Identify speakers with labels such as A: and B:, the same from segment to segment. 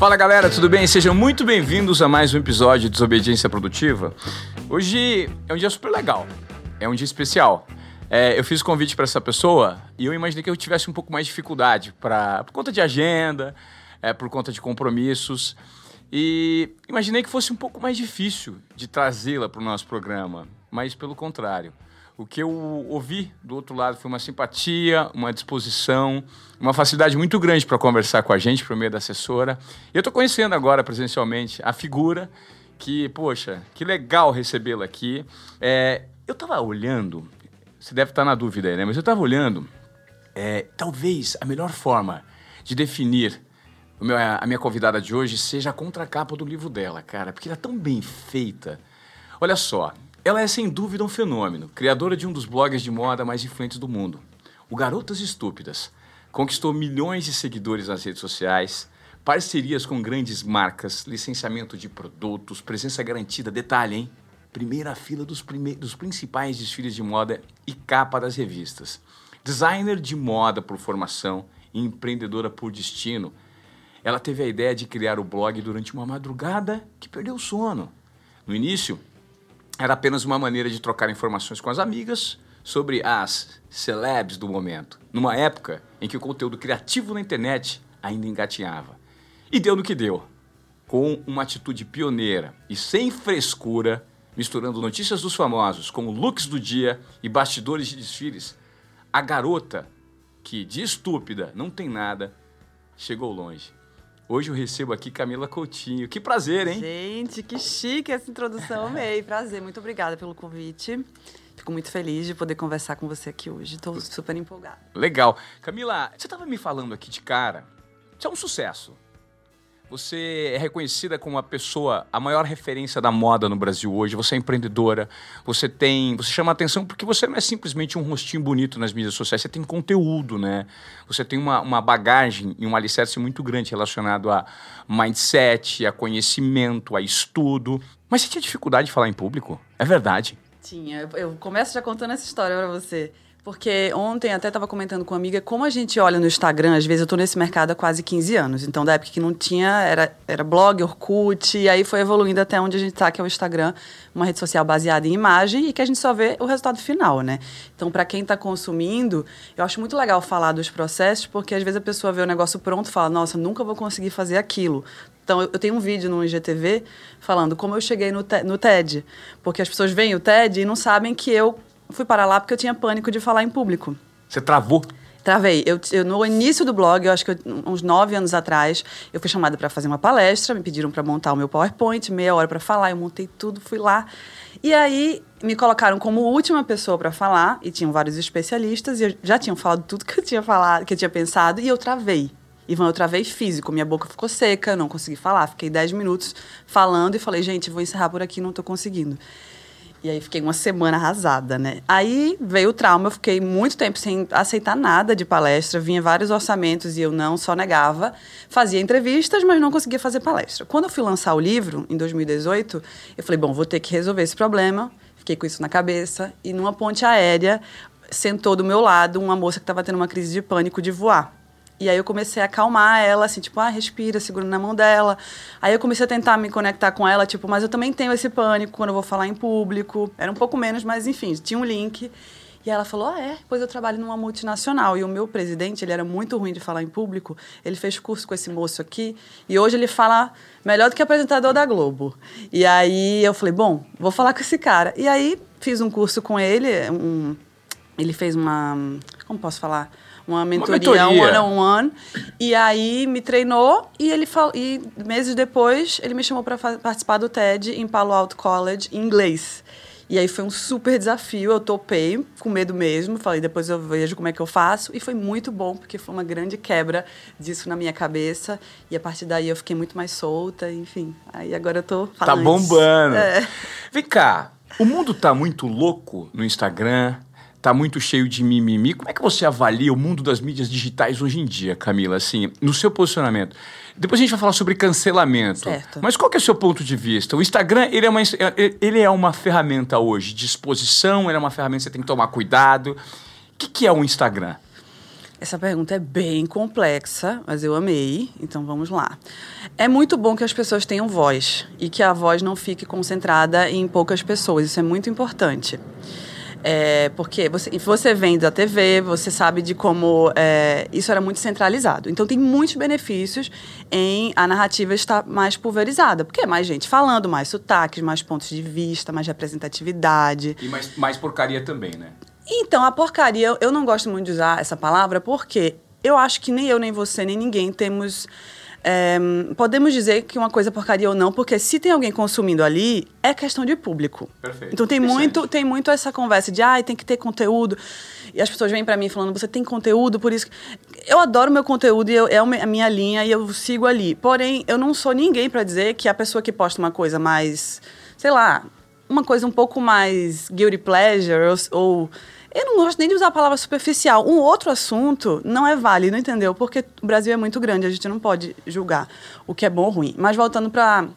A: Fala galera, tudo bem? Sejam muito bem-vindos a mais um episódio de Desobediência Produtiva. Hoje é um dia super legal, é um dia especial. É, eu fiz o convite para essa pessoa e eu imaginei que eu tivesse um pouco mais de dificuldade pra, por conta de agenda, é, por conta de compromissos. E imaginei que fosse um pouco mais difícil de trazê-la para o nosso programa, mas pelo contrário. O que eu ouvi do outro lado foi uma simpatia, uma disposição, uma facilidade muito grande para conversar com a gente por meio da assessora. E eu estou conhecendo agora presencialmente a figura que, poxa, que legal recebê-la aqui. É, eu estava olhando, você deve estar na dúvida aí, né? Mas eu estava olhando, é, talvez a melhor forma de definir meu, a minha convidada de hoje seja a contracapa do livro dela, cara, porque ela é tão bem feita. Olha só, ela é sem dúvida um fenômeno, criadora de um dos blogs de moda mais influentes do mundo, o Garotas Estúpidas. Conquistou milhões de seguidores nas redes sociais, parcerias com grandes marcas, licenciamento de produtos, presença garantida, detalhe, hein? Primeira fila dos, prime dos principais desfiles de moda e capa das revistas. Designer de moda por formação e empreendedora por destino, ela teve a ideia de criar o blog durante uma madrugada que perdeu o sono. No início, era apenas uma maneira de trocar informações com as amigas sobre as celebs do momento, numa época em que o conteúdo criativo na internet ainda engatinhava. E deu no que deu. Com uma atitude pioneira e sem frescura, misturando notícias dos famosos com looks do dia e bastidores de desfiles, a garota, que de estúpida não tem nada, chegou longe. Hoje eu recebo aqui Camila Coutinho. Que prazer, hein?
B: Gente, que chique essa introdução. Amei. Prazer. Muito obrigada pelo convite. Fico muito feliz de poder conversar com você aqui hoje. Estou super empolgada.
A: Legal. Camila, você estava me falando aqui de cara. Isso é um sucesso. Você é reconhecida como a pessoa, a maior referência da moda no Brasil hoje. Você é empreendedora. Você tem, você chama atenção porque você não é simplesmente um rostinho bonito nas mídias sociais. Você tem conteúdo, né? Você tem uma, uma bagagem e um alicerce muito grande relacionado a mindset, a conhecimento, a estudo. Mas você tinha dificuldade de falar em público? É verdade?
B: Tinha. Eu começo já contando essa história para você. Porque ontem até estava comentando com uma amiga como a gente olha no Instagram, às vezes eu estou nesse mercado há quase 15 anos. Então, da época que não tinha, era, era blog, Orkut, e aí foi evoluindo até onde a gente está, que é o Instagram, uma rede social baseada em imagem e que a gente só vê o resultado final, né? Então, para quem está consumindo, eu acho muito legal falar dos processos, porque às vezes a pessoa vê o negócio pronto e fala, nossa, nunca vou conseguir fazer aquilo. Então, eu tenho um vídeo no IGTV falando como eu cheguei no, no TED. Porque as pessoas veem o TED e não sabem que eu fui parar lá porque eu tinha pânico de falar em público.
A: Você travou?
B: Travei. Eu, eu, no início do blog, eu acho que eu, uns nove anos atrás, eu fui chamada para fazer uma palestra, me pediram para montar o meu PowerPoint, meia hora para falar, eu montei tudo, fui lá. E aí me colocaram como última pessoa para falar, e tinham vários especialistas, e eu já tinham falado tudo que eu tinha falado, que eu tinha pensado, e eu travei. Ivan, eu travei físico, minha boca ficou seca, não consegui falar. Fiquei dez minutos falando e falei, gente, vou encerrar por aqui, não estou conseguindo. E aí fiquei uma semana arrasada, né? Aí veio o trauma, eu fiquei muito tempo sem aceitar nada de palestra, vinha vários orçamentos e eu não, só negava. Fazia entrevistas, mas não conseguia fazer palestra. Quando eu fui lançar o livro, em 2018, eu falei, bom, vou ter que resolver esse problema. Fiquei com isso na cabeça. E numa ponte aérea, sentou do meu lado uma moça que estava tendo uma crise de pânico de voar. E aí eu comecei a acalmar ela, assim, tipo, ah, respira, segurando na mão dela. Aí eu comecei a tentar me conectar com ela, tipo, mas eu também tenho esse pânico quando eu vou falar em público. Era um pouco menos, mas enfim, tinha um link. E ela falou: Ah, é? Pois eu trabalho numa multinacional. E o meu presidente, ele era muito ruim de falar em público. Ele fez curso com esse moço aqui. E hoje ele fala melhor do que apresentador da Globo. E aí eu falei: Bom, vou falar com esse cara. E aí fiz um curso com ele. Um, ele fez uma. Como posso falar? Uma mentoria, uma mentoria. one on one. E aí me treinou e ele fal... e meses depois ele me chamou para participar do TED em Palo Alto College em inglês. E aí foi um super desafio, eu topei, com medo mesmo, falei, depois eu vejo como é que eu faço. E foi muito bom, porque foi uma grande quebra disso na minha cabeça. E a partir daí eu fiquei muito mais solta, enfim. Aí agora eu tô
A: falando. Tá bombando. É. Vem cá, o mundo tá muito louco no Instagram, tá muito cheio de mimimi. Como é que você avalia o mundo das mídias digitais hoje em dia, Camila? Assim, no seu posicionamento. Depois a gente vai falar sobre cancelamento. Certo. Mas qual que é o seu ponto de vista? O Instagram, ele é uma, ele é uma ferramenta hoje de exposição, ele é uma ferramenta que você tem que tomar cuidado. O que, que é o Instagram?
B: Essa pergunta é bem complexa, mas eu amei, então vamos lá. É muito bom que as pessoas tenham voz e que a voz não fique concentrada em poucas pessoas, isso é muito importante. É, porque você, você vem da TV, você sabe de como é, isso era muito centralizado. Então, tem muitos benefícios em a narrativa estar mais pulverizada. Porque é mais gente falando, mais sotaques, mais pontos de vista, mais representatividade.
A: E mais, mais porcaria também, né?
B: Então, a porcaria, eu não gosto muito de usar essa palavra porque eu acho que nem eu, nem você, nem ninguém temos. É, podemos dizer que uma coisa é porcaria ou não, porque se tem alguém consumindo ali, é questão de público.
A: Perfeito.
B: Então tem muito, tem muito essa conversa de, ah, tem que ter conteúdo. E as pessoas vêm para mim falando, você tem conteúdo, por isso. Eu adoro meu conteúdo e eu, é a minha linha e eu sigo ali. Porém, eu não sou ninguém para dizer que a pessoa que posta uma coisa mais, sei lá, uma coisa um pouco mais guilty pleasure ou, ou eu não gosto nem de usar a palavra superficial. Um outro assunto não é válido, entendeu? Porque o Brasil é muito grande, a gente não pode julgar o que é bom ou ruim. Mas voltando para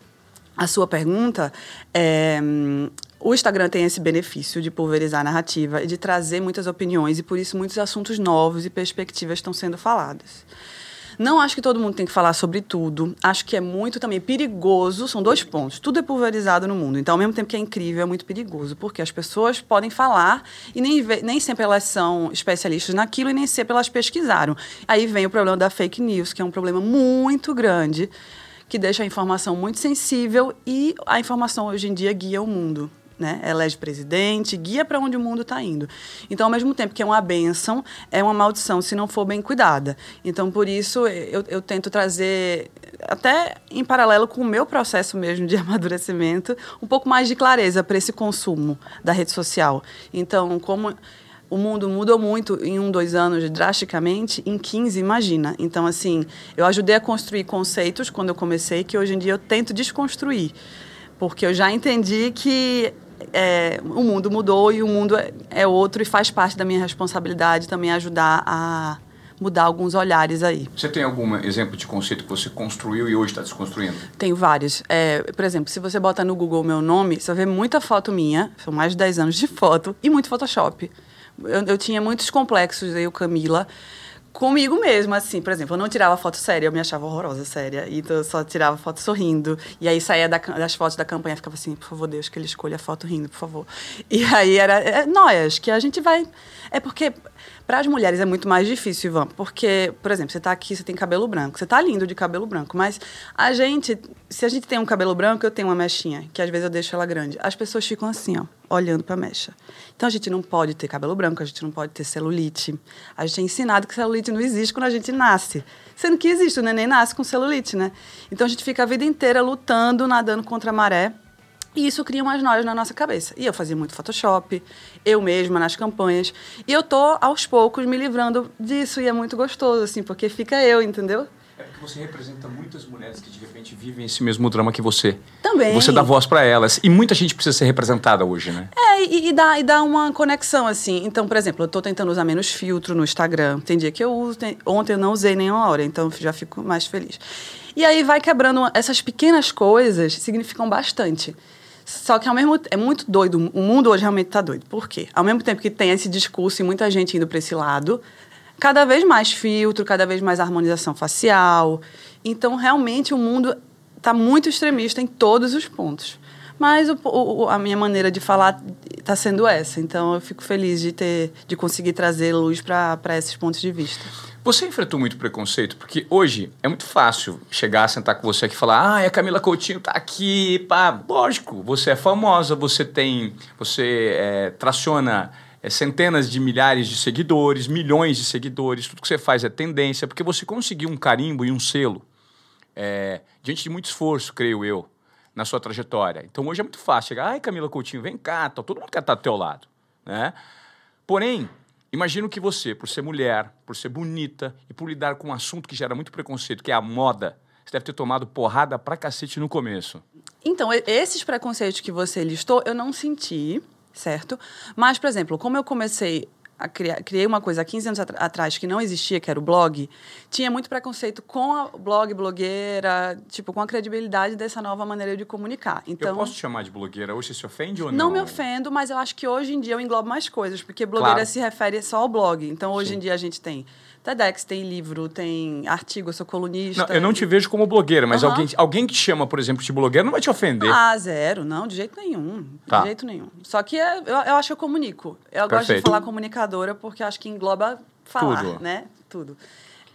B: a sua pergunta, é, o Instagram tem esse benefício de pulverizar a narrativa e de trazer muitas opiniões, e por isso muitos assuntos novos e perspectivas estão sendo falados. Não acho que todo mundo tem que falar sobre tudo. Acho que é muito também perigoso. São dois pontos. Tudo é pulverizado no mundo. Então, ao mesmo tempo que é incrível, é muito perigoso. Porque as pessoas podem falar e nem, nem sempre elas são especialistas naquilo e nem sempre elas pesquisaram. Aí vem o problema da fake news, que é um problema muito grande, que deixa a informação muito sensível e a informação hoje em dia guia o mundo né? elege presidente, guia para onde o mundo está indo. Então, ao mesmo tempo que é uma benção, é uma maldição se não for bem cuidada. Então, por isso, eu, eu tento trazer, até em paralelo com o meu processo mesmo de amadurecimento, um pouco mais de clareza para esse consumo da rede social. Então, como o mundo mudou muito em um, dois anos, drasticamente, em 15, imagina. Então, assim, eu ajudei a construir conceitos quando eu comecei, que hoje em dia eu tento desconstruir. Porque eu já entendi que é, o mundo mudou e o mundo é, é outro e faz parte da minha responsabilidade também ajudar a mudar alguns olhares aí.
A: Você tem algum exemplo de conceito que você construiu e hoje está desconstruindo?
B: Tenho vários. É, por exemplo, se você bota no Google meu nome, você ver muita foto minha, são mais de 10 anos de foto, e muito Photoshop. Eu, eu tinha muitos complexos, eu, Camila, comigo mesmo, assim. Por exemplo, eu não tirava foto séria, eu me achava horrorosa, séria. Então eu só tirava foto sorrindo. E aí saía da, das fotos da campanha, ficava assim, por favor, Deus, que ele escolha a foto rindo, por favor. E aí era é, noias, que a gente vai. É porque para as mulheres é muito mais difícil, Ivan, porque, por exemplo, você está aqui, você tem cabelo branco, você está lindo de cabelo branco, mas a gente, se a gente tem um cabelo branco, eu tenho uma mechinha, que às vezes eu deixo ela grande. As pessoas ficam assim, ó, olhando para a mecha. Então a gente não pode ter cabelo branco, a gente não pode ter celulite. A gente é ensinado que celulite não existe quando a gente nasce. Sendo que existe, o neném nasce com celulite, né? Então a gente fica a vida inteira lutando, nadando contra a maré e isso cria umas noias na nossa cabeça. E eu fazia muito Photoshop, eu mesma nas campanhas. E eu tô, aos poucos, me livrando disso. E é muito gostoso, assim, porque fica eu, entendeu?
A: É porque você representa muitas mulheres que de repente vivem esse mesmo drama que você.
B: Também.
A: Você dá voz para elas. E muita gente precisa ser representada hoje, né?
B: É, e, e, dá, e dá uma conexão, assim. Então, por exemplo, eu tô tentando usar menos filtro no Instagram. Tem dia que eu uso, tem... ontem eu não usei nenhuma hora, então já fico mais feliz. E aí vai quebrando. Essas pequenas coisas significam bastante. Só que ao mesmo é muito doido. O mundo hoje realmente está doido. Por quê? Ao mesmo tempo que tem esse discurso e muita gente indo para esse lado, cada vez mais filtro, cada vez mais harmonização facial. Então, realmente, o mundo está muito extremista em todos os pontos. Mas o, o, a minha maneira de falar está sendo essa. Então, eu fico feliz de ter, de conseguir trazer luz para esses pontos de vista.
A: Você enfrentou muito preconceito? Porque hoje é muito fácil chegar, sentar com você aqui e falar: ah, a Camila Coutinho tá aqui, pá. Lógico, você é famosa, você tem. Você é, traciona é, centenas de milhares de seguidores, milhões de seguidores, tudo que você faz é tendência, porque você conseguiu um carimbo e um selo é, diante de muito esforço, creio eu, na sua trajetória. Então hoje é muito fácil chegar, ai Camila Coutinho, vem cá, tá, todo mundo quer estar do teu lado. Né? Porém, Imagino que você, por ser mulher, por ser bonita e por lidar com um assunto que gera muito preconceito, que é a moda, você deve ter tomado porrada pra cacete no começo.
B: Então, esses preconceitos que você listou, eu não senti, certo? Mas, por exemplo, como eu comecei criar, criei uma coisa há 15 anos atr- atrás que não existia, que era o blog, tinha muito preconceito com a blog, blogueira, tipo, com a credibilidade dessa nova maneira de comunicar. Então,
A: eu posso te chamar de blogueira hoje? Você se ofende ou não?
B: não me ofendo, mas eu acho que hoje em dia eu englobo mais coisas, porque blogueira
A: Claro.
B: se refere só ao blog. Então, hoje
A: Sim.
B: em dia a gente tem TEDx, tem livro, tem artigo, eu sou colunista.
A: Não, eu não te vejo como blogueira, mas
B: Aham.
A: alguém, alguém que te chama, por exemplo, de blogueira não vai te ofender.
B: Ah, zero. Não, de jeito nenhum.
A: Tá.
B: De jeito nenhum. Só que é- eu, eu acho que eu comunico. Eu gosto de
A: Perfeito.
B: falar comunicadora porque acho que engloba falar,
A: Tudo.
B: né? Tudo.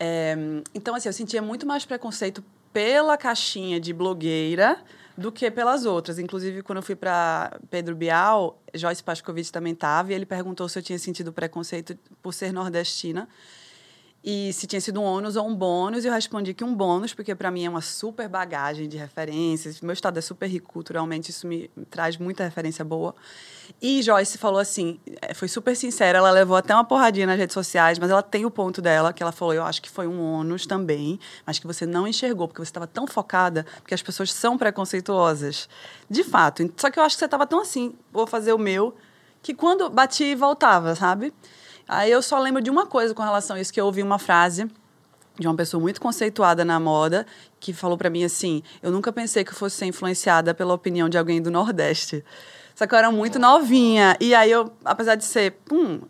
B: É, então, assim, eu sentia muito mais preconceito pela caixinha de blogueira do que pelas outras. Inclusive, quando eu fui para Pedro Bial, Joyce Pascovitch também estava, e ele perguntou se eu tinha sentido preconceito por ser nordestina e se tinha sido um ônus ou um bônus, eu respondi que um bônus, porque para mim é uma super bagagem de referências. Meu estado é super rico culturalmente, isso me traz muita referência boa. E Joyce falou assim, eh, foi super sincera, ela levou até uma porradinha nas redes sociais, mas ela tem o ponto dela, que ela falou, eu acho que foi um ônus também, mas que você não enxergou, porque você estava tão focada, porque as pessoas são preconceituosas. De fato. Só que eu acho que você estava tão assim, vou fazer o meu, que quando batia e voltava, sabe? Aí eu só lembro de uma coisa com relação a isso, que eu ouvi uma frase de uma pessoa muito conceituada na moda, que falou para mim assim: eu nunca pensei que fosse ser influenciada pela opinião de alguém do Nordeste. Só que eu era muito novinha. E aí eu, apesar de ser, pum,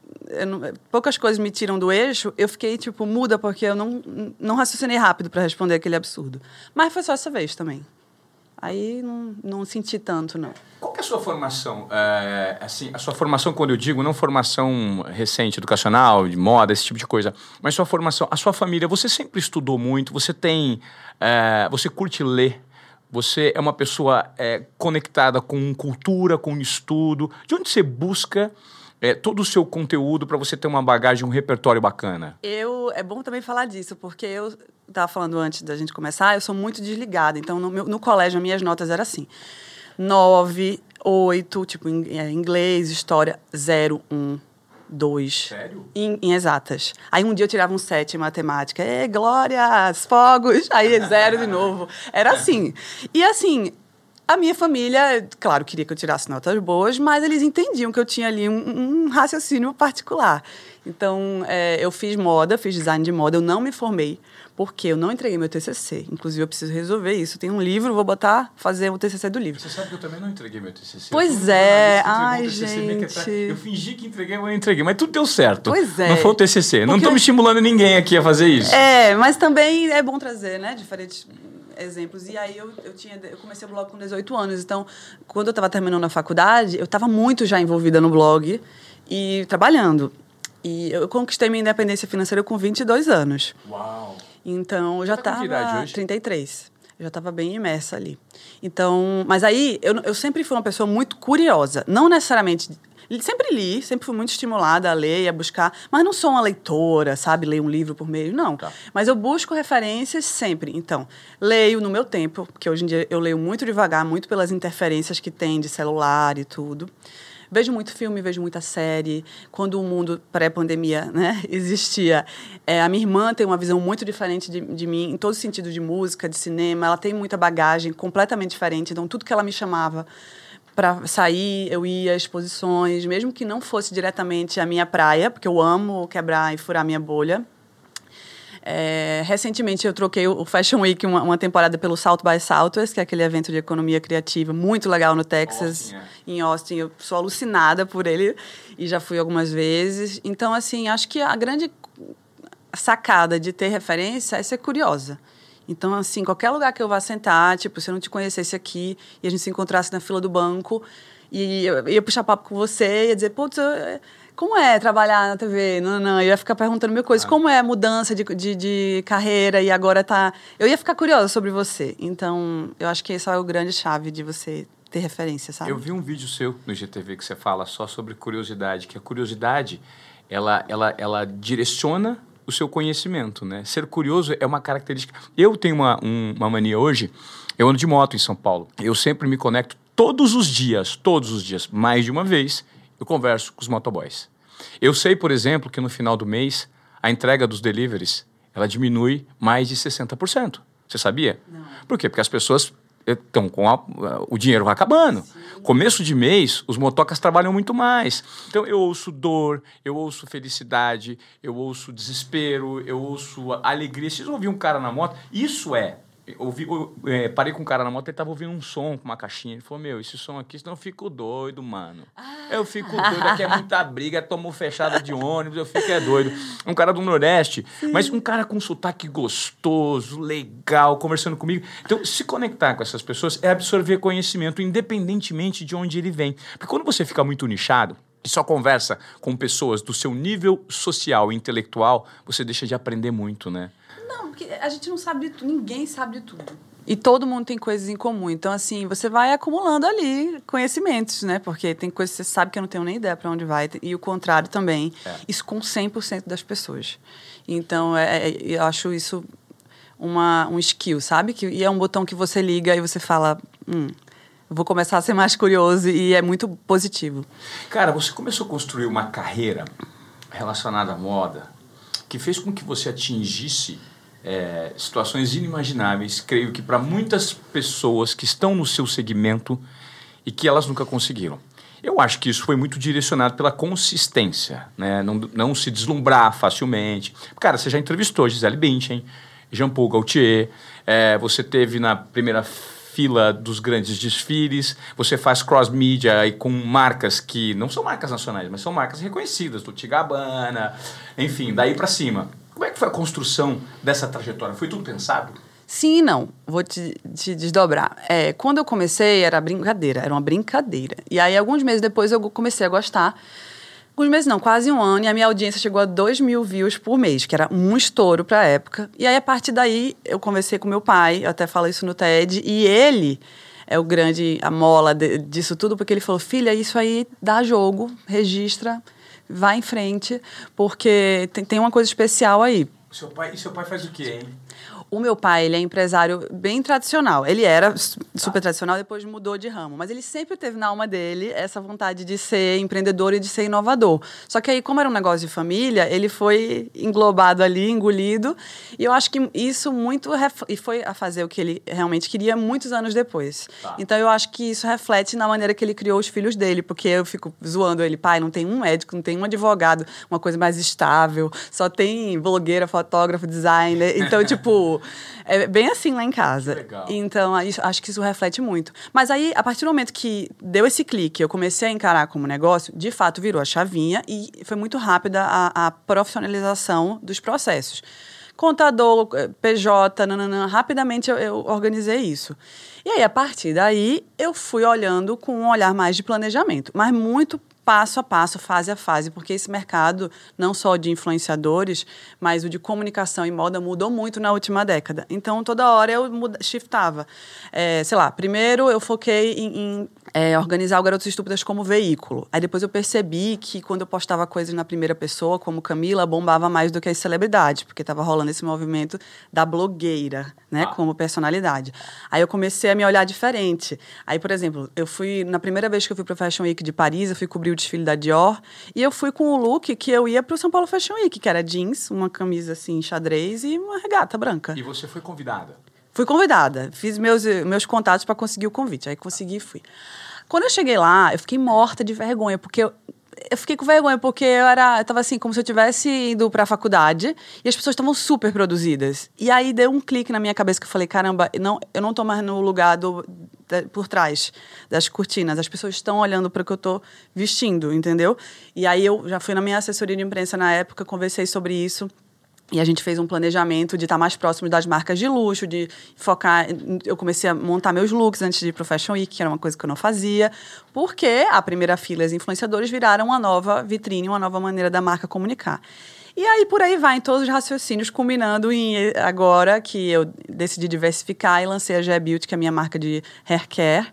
B: poucas coisas me tiram do eixo, eu fiquei, tipo, muda, porque eu não, não raciocinei rápido para responder aquele absurdo. Mas foi só essa vez também. Aí não, não senti tanto, não.
A: Qual é a sua formação? É, assim, a sua formação, quando eu digo, não formação recente, educacional, de moda, esse tipo de coisa, mas sua formação, a sua família, você sempre estudou muito, você tem, é, você curte ler, você é uma pessoa é, conectada com cultura, com estudo. De onde você busca é, todo o seu conteúdo para você ter uma bagagem, um repertório bacana?
B: Eu, é bom também falar disso, porque eu estava falando antes da gente começar, eu sou muito desligada. Então, no, meu- no colégio, as minhas notas eram assim: 9, 8, tipo, em, é, inglês, história, 0, 1, 2.
A: Sério?
B: Em, em exatas. Aí um dia eu tirava um 7 em matemática. Ê, glórias, fogos. Aí zero de novo. Era assim. E assim, a minha família, claro, queria que eu tirasse notas boas, mas eles entendiam que eu tinha ali um, um raciocínio particular. Então, é, eu fiz moda, fiz design de moda, eu não me formei, porque eu não entreguei meu TCC. Inclusive, eu preciso resolver isso. Tem um livro, vou botar, fazer o TCC do livro.
A: Você sabe que eu também não entreguei meu TCC.
B: Pois é. Ai,
A: TCC
B: gente.
A: Eu fingi que entreguei, mas eu entreguei. Mas tudo deu certo.
B: Pois é.
A: Não foi o TCC. Não
B: Porque-
A: estou me estimulando ninguém aqui a fazer isso.
B: É, mas também é bom trazer, né, diferentes exemplos. E aí eu, eu tinha eu comecei o blog com 18 anos, então quando eu estava terminando a faculdade, eu estava muito já envolvida no blog e trabalhando. E eu conquistei minha independência financeira com 22 anos.
A: Uau.
B: Então, eu já
A: Tá
B: estava
A: hoje?
B: 33. Eu já estava bem imersa ali. Então, mas aí eu, eu sempre fui uma pessoa muito curiosa, não necessariamente sempre li, sempre fui muito estimulada a ler e a buscar, mas não sou uma leitora, sabe, ler um livro por mês, não.
A: Tá.
B: Mas eu busco referências sempre. Então, leio no meu tempo, porque hoje em dia eu leio muito devagar, muito pelas interferências que tem de celular e tudo. Vejo muito filme, vejo muita série. Quando o mundo pré-pandemia né, existia, é, a minha irmã tem uma visão muito diferente de, de mim, em todo sentido de música, de cinema. Ela tem muita bagagem completamente diferente. Então, tudo que ela me chamava para sair, eu ia a exposições, mesmo que não fosse diretamente a minha praia, porque eu amo quebrar e furar minha bolha. É, recentemente eu troquei o Fashion Week uma, uma temporada pelo South by Southwest, que é aquele evento de economia criativa muito legal no Texas,
A: Austin, é.
B: em Austin. Eu sou alucinada por ele e já fui algumas vezes. Então, assim, acho que a grande sacada de ter referência é ser curiosa. Então, assim, qualquer lugar que eu vá sentar, tipo, se eu não te conhecesse aqui e a gente se encontrasse na fila do banco e eu ia puxar papo com você, ia dizer, putz, eu- como é trabalhar na TV? Não, não, eu ia ficar perguntando mil coisas. Como é a mudança de, de, de carreira e agora tá... Eu ia ficar curiosa sobre você. Então, eu acho que essa é o grande chave de você ter referência, sabe?
A: Eu vi um vídeo seu no GTV que você fala só sobre curiosidade, que a curiosidade, ela, ela, ela direciona o seu conhecimento, né? Ser curioso é uma característica... Eu tenho uma, um- uma mania hoje, eu ando de moto em São Paulo, eu sempre me conecto todos os dias, todos os dias, mais de uma vez, eu converso com os motoboys. Eu sei, por exemplo, que no final do mês, a entrega dos deliveries, ela diminui mais de 60%. Você sabia?
B: Não.
A: Por quê? Porque as pessoas então, com a, o dinheiro vai acabando. Sim. Começo de mês, os motocas trabalham muito mais. Então, eu ouço dor, eu ouço felicidade, eu ouço desespero, eu ouço alegria. Vocês ouviram um cara na moto? Isso é ouvi, eu, é, parei com um cara na moto, ele tava ouvindo um som com uma caixinha. Ele falou: Meu, esse som aqui, senão eu fico doido, mano. Ah. Eu fico doido, aqui é muita briga, tomou fechada de ônibus, eu fico é doido. Um cara do Nordeste, Sim. mas um cara com sotaque gostoso, legal, conversando comigo. Então, se conectar com essas pessoas é absorver conhecimento, independentemente de onde ele vem. Porque quando você fica muito nichado, e só conversa com pessoas do seu nível social e intelectual, você deixa de aprender muito, né?
B: Não, porque a gente não sabe de tudo, ninguém sabe de tudo. E todo mundo tem coisas em comum. Então, assim, você vai acumulando ali conhecimentos, né? Porque tem coisas que você sabe que eu não tenho nem ideia para onde vai. E o contrário também. É. Isso com 100% das pessoas. Então, é, é, eu acho isso uma, um skill, sabe? Que, e é um botão que você liga e você fala... Hum, vou começar a ser mais curioso e é muito positivo.
A: Cara, você começou a construir uma carreira relacionada à moda que fez com que você atingisse é, situações inimagináveis, creio que para muitas pessoas que estão no seu segmento e que elas nunca conseguiram. Eu acho que isso foi muito direcionado pela consistência, né? não, não se deslumbrar facilmente. Cara, você já entrevistou Gisele Bündchen, Jean-Paul Gaultier, é, você teve na primeira fila dos grandes desfiles, você faz cross-mídia com marcas que não são marcas nacionais, mas são marcas reconhecidas, do Tigabana, enfim, daí para cima. Como é que foi a construção dessa trajetória? Foi tudo pensado?
B: Sim e não. Vou te, te desdobrar. É, quando eu comecei, era brincadeira, era uma brincadeira. E aí, alguns meses depois, eu comecei a gostar. Alguns meses não, quase um ano, e a minha audiência chegou a 2 mil views por mês, que era um estouro para a época. E aí, a partir daí, eu conversei com meu pai, eu até falo isso no TED, e ele é o grande, a mola de, disso tudo, porque ele falou: filha, isso aí dá jogo, registra vá em frente, porque tem, tem uma coisa especial aí.
A: Seu pai, e seu pai faz o quê, hein?
B: O meu pai, ele é empresário bem tradicional. Ele era super tradicional, depois mudou de ramo. Mas ele sempre teve na alma dele essa vontade de ser empreendedor e de ser inovador. Só que aí, como era um negócio de família, ele foi englobado ali, engolido. E eu acho que isso muito... E foi a fazer o que ele realmente queria muitos anos depois. Tá. Então, eu acho que isso reflete na maneira que ele criou os filhos dele. Porque eu fico zoando ele. Pai, não tem um médico, não tem um advogado. Uma coisa mais estável. Só tem blogueira, fotógrafo, designer. Então, tipo... É bem assim lá em casa.
A: Legal.
B: Então, acho que isso reflete muito. Mas aí, a partir do momento que deu esse clique, eu comecei a encarar como negócio, de fato virou a chavinha e foi muito rápida a, a profissionalização dos processos. Contador, eh, PJ, nananã, rapidamente eu, eu organizei isso. E aí, a partir daí, eu fui olhando com um olhar mais de planejamento, mas muito passo a passo, fase a fase, porque esse mercado, não só de influenciadores, mas o de comunicação e moda mudou muito na última década. Então, toda hora eu muda, shiftava. É, sei lá, primeiro eu foquei em, em é, organizar o Garotos Estúpidas como veículo. Aí depois eu percebi que quando eu postava coisas na primeira pessoa, como Camila, bombava mais do que as celebridades, porque estava rolando esse movimento da blogueira, né, ah. como personalidade. Aí eu comecei a me olhar diferente. Aí, por exemplo, eu fui, na primeira vez que eu fui para o Fashion Week de Paris, eu fui cobrir o desfile da Dior, e eu fui com o look que eu ia para o São Paulo Fashion Week, que era jeans, uma camisa assim, xadrez e uma regata branca.
A: E você foi convidada?
B: Fui convidada. Fiz meus, meus contatos para conseguir o convite. Aí consegui e fui. Quando eu cheguei lá, eu fiquei morta de vergonha, porque eu, eu fiquei com vergonha porque eu era, eu tava assim, como se eu tivesse indo para a faculdade e as pessoas estavam super produzidas. E aí deu um clique na minha cabeça que eu falei, caramba, não, eu não tô mais no lugar do, por trás das cortinas. As pessoas estão olhando para o que eu estou vestindo, entendeu? E aí eu já fui na minha assessoria de imprensa na época, conversei sobre isso. E a gente fez um planejamento de estar mais próximo das marcas de luxo, de focar. Eu comecei a montar meus looks antes de ir Fashion Week, que era uma coisa que eu não fazia, porque a primeira fila, os influenciadores viraram uma nova vitrine, uma nova maneira da marca comunicar. E aí por aí vai, em todos os raciocínios, culminando em agora que eu decidi diversificar e lancei a G Beauty, que é a minha marca de hair care.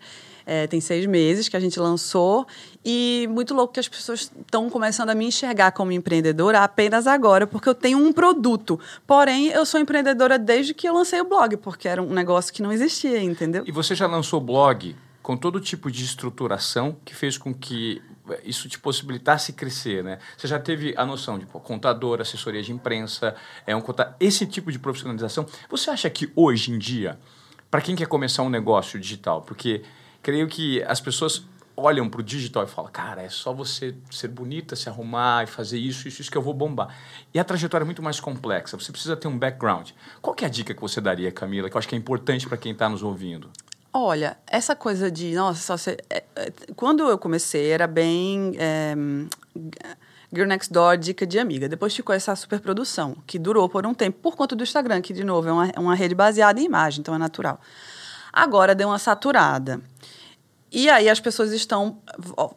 B: É, tem seis meses que a gente lançou e muito louco que as pessoas estão começando a me enxergar como empreendedora apenas agora, porque eu tenho um produto. Porém, eu sou empreendedora desde que eu lancei o blog, porque era um negócio que não existia, entendeu?
A: E você já lançou o blog com todo tipo de estruturação que fez com que isso te possibilitasse crescer, né? Você já teve a noção de contador, assessoria de imprensa, é um esse tipo de profissionalização. Você acha que hoje em dia para quem quer começar um negócio digital? Porque creio que as pessoas olham para o digital e falam, cara, é só você ser bonita, se arrumar e fazer isso, isso, isso que eu vou bombar. E a trajetória é muito mais complexa. Você precisa ter um background. Qual é a dica que você daria, Camila, que eu acho que é importante para quem está nos ouvindo?
B: Olha, essa coisa de, nossa, só você, é, é, quando eu comecei era bem é, Girl Next Door, dica de amiga. Depois ficou essa superprodução, que durou por um tempo por conta do Instagram, que de novo é uma, é uma rede baseada em imagem, então é natural. Agora deu uma saturada. E aí as pessoas estão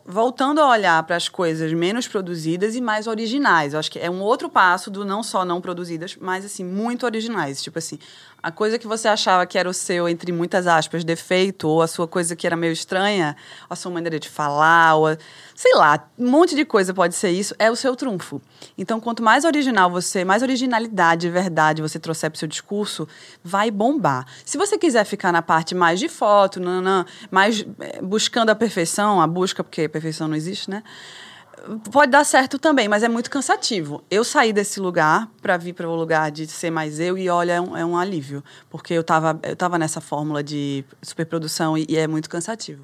B: voltando a olhar para as coisas menos produzidas e mais originais. Eu acho que é um outro passo do não só não produzidas, mas assim, muito originais. Tipo assim, a coisa que você achava que era o seu, entre muitas aspas, defeito, ou a sua coisa que era meio estranha, a sua maneira de falar, ou a, sei lá, um monte de coisa pode ser isso, é o seu trunfo. Então, quanto mais original você, mais originalidade, verdade você trouxer para o seu discurso, vai bombar. Se você quiser ficar na parte mais de foto, nanã, mais é, buscando a perfeição, a busca, porque a perfeição não existe, né? Pode dar certo também, mas é muito cansativo. Eu saí desse lugar para vir para o lugar de ser mais eu e olha, é um, é um, alívio, porque eu estava eu tava nessa fórmula de superprodução e, e é muito cansativo.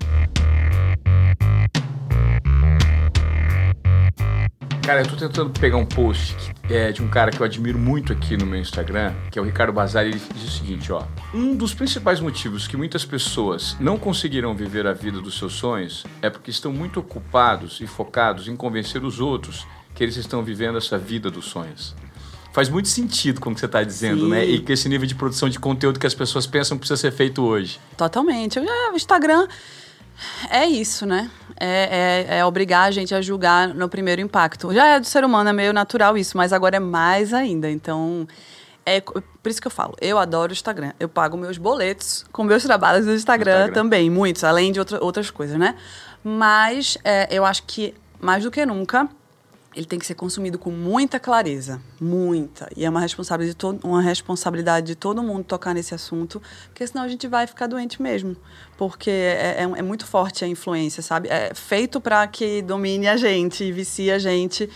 A: Cara, eu tô tentando pegar um post é, de um cara que eu admiro muito aqui no meu Instagram, que é o Ricardo Bazar, e ele diz o seguinte, ó. Um dos principais motivos que muitas pessoas não conseguiram viver a vida dos seus sonhos é porque estão muito ocupados e focados em convencer os outros que eles estão vivendo essa vida dos sonhos. Faz muito sentido com o que você está dizendo, né? Sim. né? E com esse nível de produção de conteúdo que as pessoas pensam que precisa ser feito hoje.
B: Totalmente. O Instagram é isso, né? É, é, é, obrigar a gente a julgar no primeiro impacto. Já é do ser humano, é meio natural isso, mas agora é mais ainda. Então, é por isso que eu falo, eu adoro o Instagram. Eu pago meus boletos com meus trabalhos no Instagram, Instagram. também, muitos, além de outra, outras coisas, né? Mas é, eu acho que, mais do que nunca, ele tem que ser consumido com muita clareza, muita. E é uma responsabilidade, de todo, uma responsabilidade de todo mundo tocar nesse assunto, porque senão a gente vai ficar doente mesmo. Porque é, é, é muito forte a influência, sabe? É feito para que domine a gente, vicie a gente.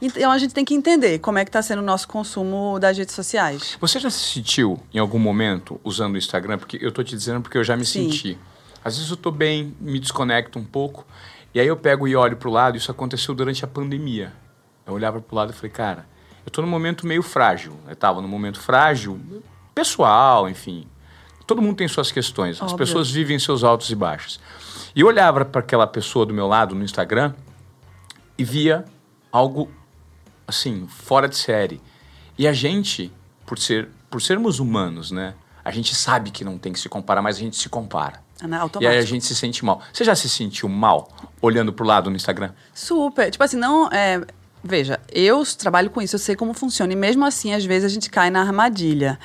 B: Então a gente tem que entender como é que está sendo o nosso consumo das redes sociais.
A: Você já se sentiu em algum momento usando o Instagram? Porque eu estou te dizendo porque eu já me Sim. senti. Às vezes eu estou bem, me desconecto um pouco e aí eu pego e olho para o lado, isso aconteceu durante a pandemia. Eu olhava para o lado e falei, cara, eu estou num momento meio frágil. Eu estava num momento frágil, pessoal, enfim. Todo mundo tem suas questões. Óbvio. As pessoas vivem seus altos e baixos. E eu olhava para aquela pessoa do meu lado no Instagram e via algo assim, fora de série. E a gente, por ser por sermos humanos, né? A gente sabe que não tem que se comparar, mas a gente se compara.
B: E
A: aí a gente se sente mal. Você já se sentiu mal olhando pro lado no Instagram?
B: Super. Tipo assim, não. É, veja, eu trabalho com isso, eu sei como funciona. E mesmo assim, às vezes a gente cai na armadilha.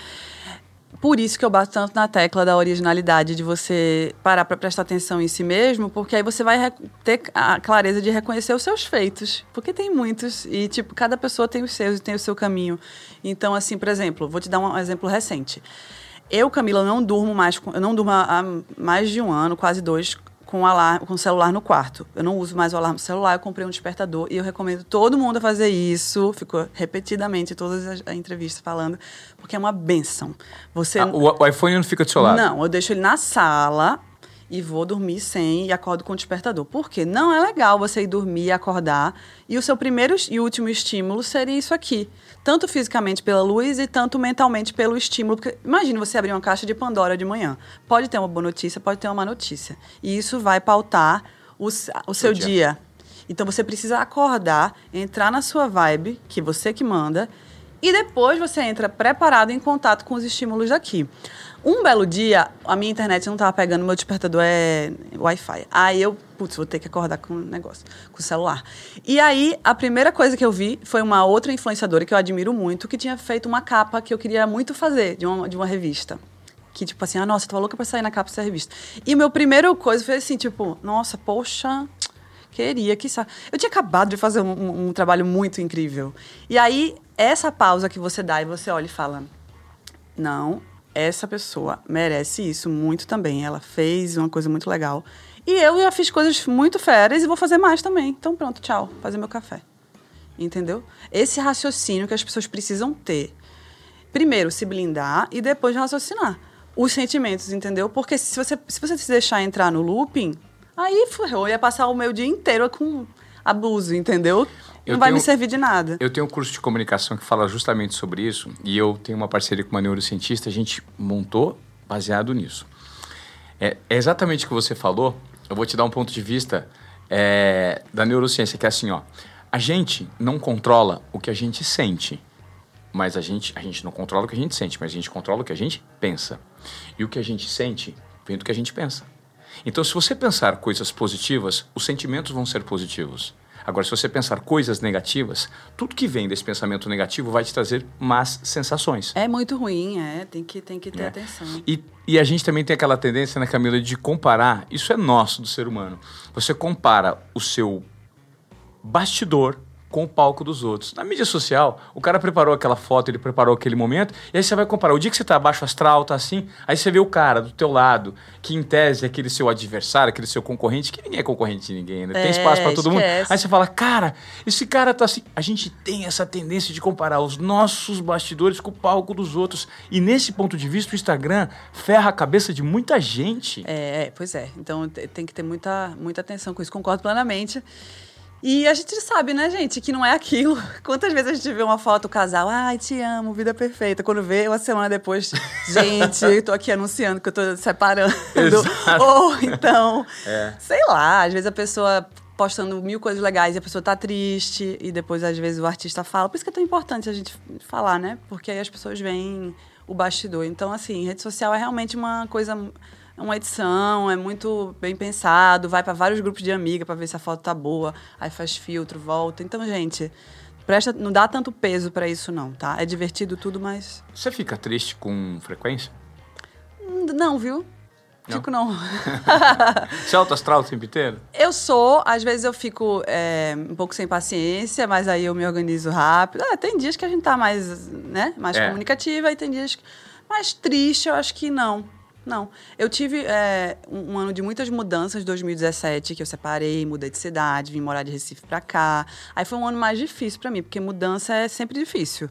B: Por isso que eu bato tanto na tecla da originalidade, de você parar para prestar atenção em si mesmo, porque aí você vai ter a clareza de reconhecer os seus feitos. Porque tem muitos, e tipo, cada pessoa tem os seus e tem o seu caminho. Então, assim, por exemplo, vou te dar um exemplo recente. Eu, Camila, não durmo mais, eu não durmo há mais de um ano, quase dois, com, alarme, com o celular no quarto. Eu não uso mais o alarme do celular, eu comprei um despertador e eu recomendo todo mundo a fazer isso. Ficou repetidamente todas as, as entrevistas falando, porque é uma benção. Você,
A: ah, o, o, iPhone não fica do seu lado?
B: Não, eu deixo ele na sala e vou dormir sem e acordo com o despertador. Por quê? Não é legal você ir dormir e acordar e o seu primeiro e último estímulo seria isso aqui tanto fisicamente pela luz e tanto mentalmente pelo estímulo. Porque imagine você abrir uma caixa de Pandora de manhã. Pode ter uma boa notícia, pode ter uma má notícia. E isso vai pautar o, o seu dia. dia. Então você precisa acordar, entrar na sua vibe, que você que manda, e depois você entra preparado em contato com os estímulos daqui. Um belo dia, a minha internet não estava pegando, meu despertador é Wi-Fi. Aí eu, putz, vou ter que acordar com o negócio, com o celular. E aí, a primeira coisa que eu vi foi uma outra influenciadora que eu admiro muito, que tinha feito uma capa que eu queria muito fazer de uma, de uma revista que, tipo assim, ah, nossa, eu tava louca pra sair na capa dessa revista. E meu primeiro coisa foi assim, tipo, nossa, poxa, queria que Eu tinha acabado de fazer um, um, um, trabalho muito incrível. E aí, essa pausa que você dá e você olha e fala, não, essa pessoa merece isso muito também. Ela fez uma coisa muito legal. E eu já fiz coisas muito férias e vou fazer mais também. Então pronto, tchau. Fazer meu café. Entendeu? Esse raciocínio que as pessoas precisam ter. Primeiro, se blindar e depois raciocinar. os sentimentos, entendeu? Porque se você se, você se deixar entrar no looping, aí eu ia passar o meu dia inteiro com abuso, entendeu?
A: Eu
B: não vai
A: tenho-
B: me servir de nada.
A: Eu tenho um curso de comunicação que fala justamente sobre isso e eu tenho uma parceria com uma neurocientista, a gente montou baseado nisso. É, é exatamente o que você falou, eu vou te dar um ponto de vista é, da neurociência, que é assim, ó. A gente não controla o que a gente sente, mas a gente, a gente não controla o que a gente sente, mas a gente controla o que a gente pensa. E o que a gente sente vem do que a gente pensa. Então, se você pensar coisas positivas, os sentimentos vão ser positivos. Agora, se você pensar coisas negativas, tudo que vem desse pensamento negativo vai te trazer más sensações.
B: É muito ruim, é. Tem que, tem que ter
A: né?
B: atenção.
A: E, e a gente também tem aquela tendência, né, Camila, de comparar. Isso é nosso do ser humano. Você compara o seu bastidor com o palco dos outros. Na mídia social, o cara preparou aquela foto, ele preparou aquele momento, e aí você vai comparar. O dia que você tá baixo astral, tá assim, aí você vê o cara do teu lado, que em tese é aquele seu adversário, aquele seu concorrente, que ninguém é concorrente de ninguém, né? Tem
B: É,
A: espaço pra todo mundo. Aí você fala, cara, esse cara tá assim. A gente tem essa tendência de comparar os nossos bastidores com o palco dos outros. E nesse ponto de vista, o Instagram ferra a cabeça de muita gente.
B: É, é, pois é. Então te- tem que ter muita, muita atenção com isso. Concordo plenamente. E a gente sabe, né, gente, que não é aquilo. Quantas vezes a gente vê uma foto, o casal, ai, te amo, vida perfeita. Quando vê, uma semana depois, gente, eu tô aqui anunciando que eu tô separando.
A: Exato.
B: Ou então,
A: É.
B: sei lá, às vezes a pessoa postando mil coisas legais e a pessoa tá triste e depois às vezes o artista fala. Por isso que é tão importante a gente falar, né? Porque aí as pessoas veem o bastidor. Então, assim, rede social é realmente uma coisa é uma edição, é muito bem pensado, vai para vários grupos de amiga para ver se a foto tá boa, aí faz filtro, volta. Então, gente, presta, não dá tanto peso para isso não, tá? É divertido tudo, mas
A: Você fica triste com frequência?
B: Hum, não, viu?
A: Não?
B: Fico não.
A: Você é alto astral o tempo inteiro?
B: Eu sou, às vezes eu fico é, um pouco sem paciência, mas aí eu me organizo rápido. Ah, tem dias que a gente tá mais, né, mais
A: É.
B: comunicativa e tem dias que- mais triste, eu acho que não. Não. Eu tive é, um, um ano de muitas mudanças, 2017, que eu separei, mudei de cidade, vim morar de Recife pra cá. Aí foi um ano mais difícil pra mim, porque mudança é sempre difícil.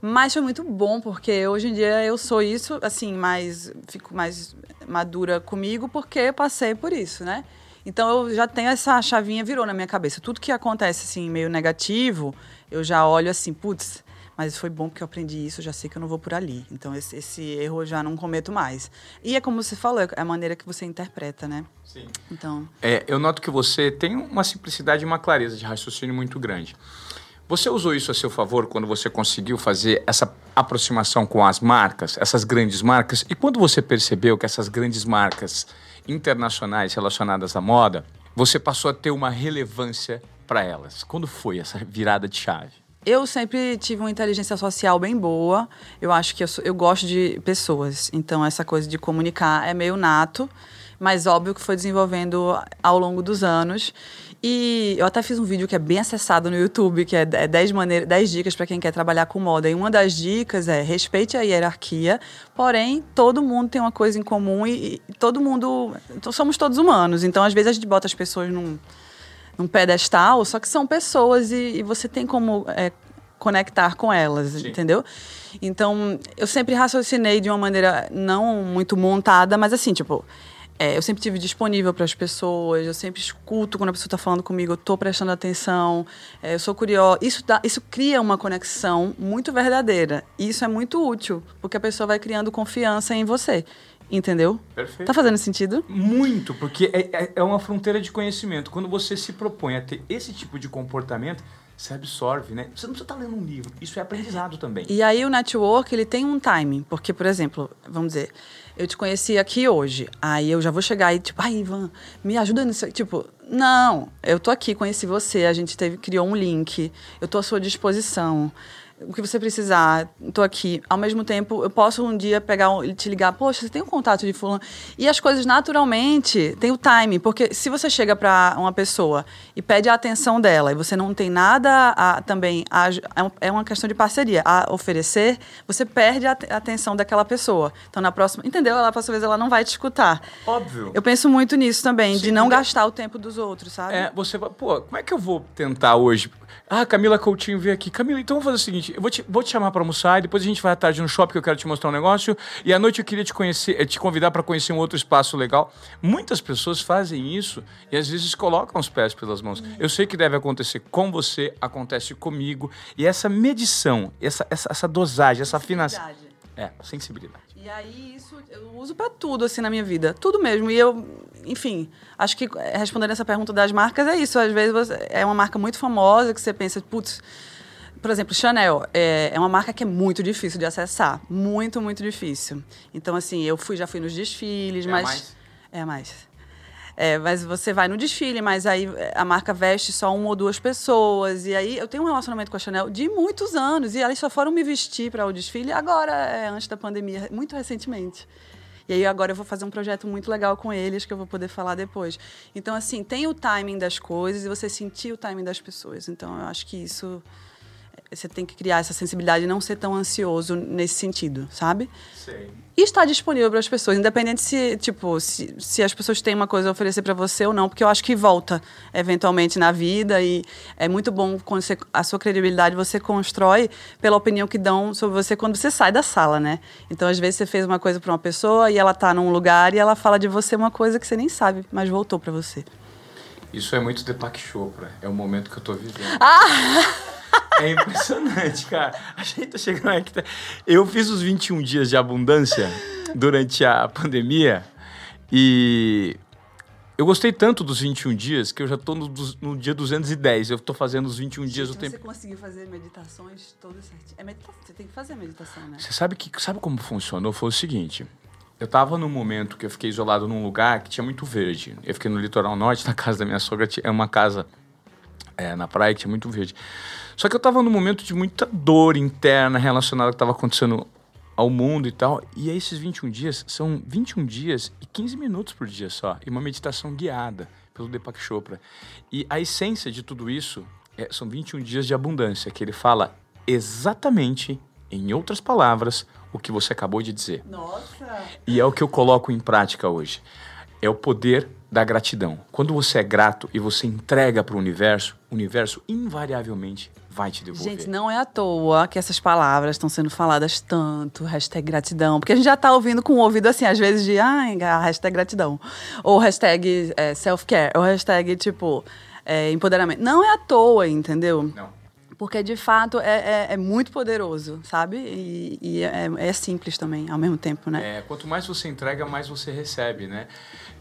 B: Mas foi muito bom, porque hoje em dia eu sou isso, assim, mais. Fico mais madura comigo, porque eu passei por isso, né? Então eu já tenho essa chavinha virou na minha cabeça. Tudo que acontece assim meio negativo, eu já olho assim, putz, mas foi bom porque eu aprendi isso, já sei que eu não vou por ali. Então esse, esse erro eu já não cometo mais. E é como você falou, é a maneira que você interpreta, né?
A: Sim.
B: Então,
A: É, eu noto que você tem uma simplicidade e uma clareza de raciocínio muito grande. Você usou isso a seu favor quando você conseguiu fazer essa aproximação com as marcas, essas grandes marcas? E quando você percebeu que essas grandes marcas internacionais relacionadas à moda, você passou a ter uma relevância para elas? Quando foi essa virada de chave?
B: Eu sempre tive uma inteligência social bem boa. Eu acho que eu, sou- eu gosto de pessoas. Então, essa coisa de comunicar é meio nato, mas óbvio que foi desenvolvendo ao longo dos anos. E eu até fiz um vídeo que é bem acessado no YouTube, que é 10, maneiras, 10 dicas para quem quer trabalhar com moda. E uma das dicas é respeite a hierarquia, porém, todo mundo tem uma coisa em comum e, e todo mundo. somos todos humanos. Então, às vezes, a gente bota as pessoas num num pedestal, só que são pessoas e, e você tem como é, conectar com elas,
A: Sim.
B: entendeu? Então, eu sempre raciocinei de uma maneira não muito montada, mas assim, tipo, é, eu sempre tive disponível para as pessoas, eu sempre escuto quando a pessoa está falando comigo, eu estou prestando atenção, é, eu sou curiosa. Isso, dá, isso cria uma conexão muito verdadeira. E isso é muito útil, porque a pessoa vai criando confiança em você, entendeu?
A: Perfeito.
B: Tá fazendo sentido?
A: Muito, porque é, é- é uma fronteira de conhecimento. Quando você se propõe a ter esse tipo de comportamento, você absorve, né? Você não precisa estar lendo um livro. Isso é aprendizado também.
B: E aí o network, ele tem um timing. Porque, por exemplo, vamos dizer, eu te conheci aqui hoje. Aí eu já vou chegar e, tipo, ai, Ivan, me ajuda nisso. aqui." Tipo, não, eu tô aqui, conheci você, a gente teve, criou um link, eu tô à sua disposição. O que você precisar, tô aqui. Ao mesmo tempo, eu posso um dia pegar um- te ligar, poxa, você tem um contato de fulano. E as coisas naturalmente tem o timing, porque se você chega para uma pessoa e pede a atenção dela e você não tem nada a, também a, é é uma questão de parceria a oferecer, você perde a, a atenção daquela pessoa. Então na próxima, entendeu? Ela próxima vez ela não vai te escutar.
A: Óbvio.
B: Eu penso muito nisso também,
A: Sim,
B: de não gastar o tempo dos outros, sabe?
A: É, você pô, como é que eu vou tentar hoje? Ah, Camila Coutinho veio aqui. Camila, então vamos fazer o seguinte: seguinte: eu vou te, vou te chamar para almoçar e depois a gente vai à tarde no shopping que eu quero te mostrar um negócio. E à noite eu queria te conhecer, eh, te convidar para conhecer um outro espaço legal. Muitas pessoas fazem isso e às vezes colocam os pés pelas mãos. Eu sei que deve acontecer com você, acontece comigo. E essa medição, essa, essa, essa dosagem, essa afinação. É, sensibilidade.
B: E aí, isso eu uso para tudo, assim, na minha vida. Tudo mesmo. E eu, enfim, acho que eh, respondendo essa pergunta das marcas é isso. Às vezes você, é uma marca muito famosa que você pensa, putz. Por exemplo, Chanel é, é uma marca que é muito difícil de acessar. Muito, muito difícil. Então, assim, eu fui, já fui nos desfiles,
A: É
B: mas.
A: mais?
B: É mais. É, mas você vai no desfile, mas aí a marca veste só uma ou duas pessoas. E aí eu tenho um relacionamento com a Chanel de muitos anos. E elas só foram me vestir para o desfile agora, é, antes da pandemia, muito recentemente. E aí agora eu vou fazer um projeto muito legal com eles que eu vou poder falar depois. Então, assim, tem o timing das coisas e você sentir o timing das pessoas. Então, eu acho que isso. Você tem que criar essa sensibilidade e não ser tão ansioso nesse sentido, sabe?
A: Sei.
B: E estar disponível para as pessoas, independente se, tipo, se, se as pessoas têm uma coisa a oferecer para você ou não, porque eu acho que volta eventualmente na vida e é muito bom quando você, a sua credibilidade você constrói pela opinião que dão sobre você quando você sai da sala, né? Então, às vezes você fez uma coisa para uma pessoa e ela tá num lugar e ela fala de você uma coisa que você nem sabe, mas voltou para você.
A: Isso é muito Deepak Chopra. É o momento que eu tô vivendo.
B: Ah!
A: É impressionante, cara. A gente tá chegando aqui. tá- Eu fiz os 21 dias de abundância durante a pandemia e eu gostei tanto dos 21 dias que eu já tô no, no dia 210. Eu tô fazendo os 21 dias o tempo.
B: você conseguir fazer meditações todas certinho. É meditação, você tem que fazer meditação, né?
A: Você sabe que sabe como funcionou? Foi o seguinte. Eu tava num momento que eu fiquei isolado num lugar que tinha muito verde. Eu fiquei no litoral norte, na casa da minha sogra, é uma casa é, na praia que tinha muito verde. Só que eu tava num momento de muita dor interna relacionada ao que tava acontecendo ao mundo e tal. E aí esses 21 dias são 21 dias e 15 minutos por dia só. E uma meditação guiada pelo Deepak Chopra. E a essência de tudo isso é- são 21 dias de abundância, que ele fala exatamente, em outras palavras, o que você acabou de dizer.
B: Nossa!
A: E é o que eu coloco em prática hoje. É o poder da gratidão. Quando você é grato e você entrega para o universo, o universo invariavelmente vai te devolver.
B: Gente, não é à toa que essas palavras estão sendo faladas tanto, hashtag gratidão, porque a gente já tá ouvindo com o ouvido assim, às vezes de, ai, ah, hashtag gratidão, ou hashtag é, self-care, ou hashtag, tipo, é, empoderamento. Não é à toa, entendeu?
A: Não.
B: Porque, de fato, é, é, é muito poderoso, sabe? E, e é, é simples também, ao mesmo tempo, né?
A: É, quanto mais você entrega, mais você recebe, né?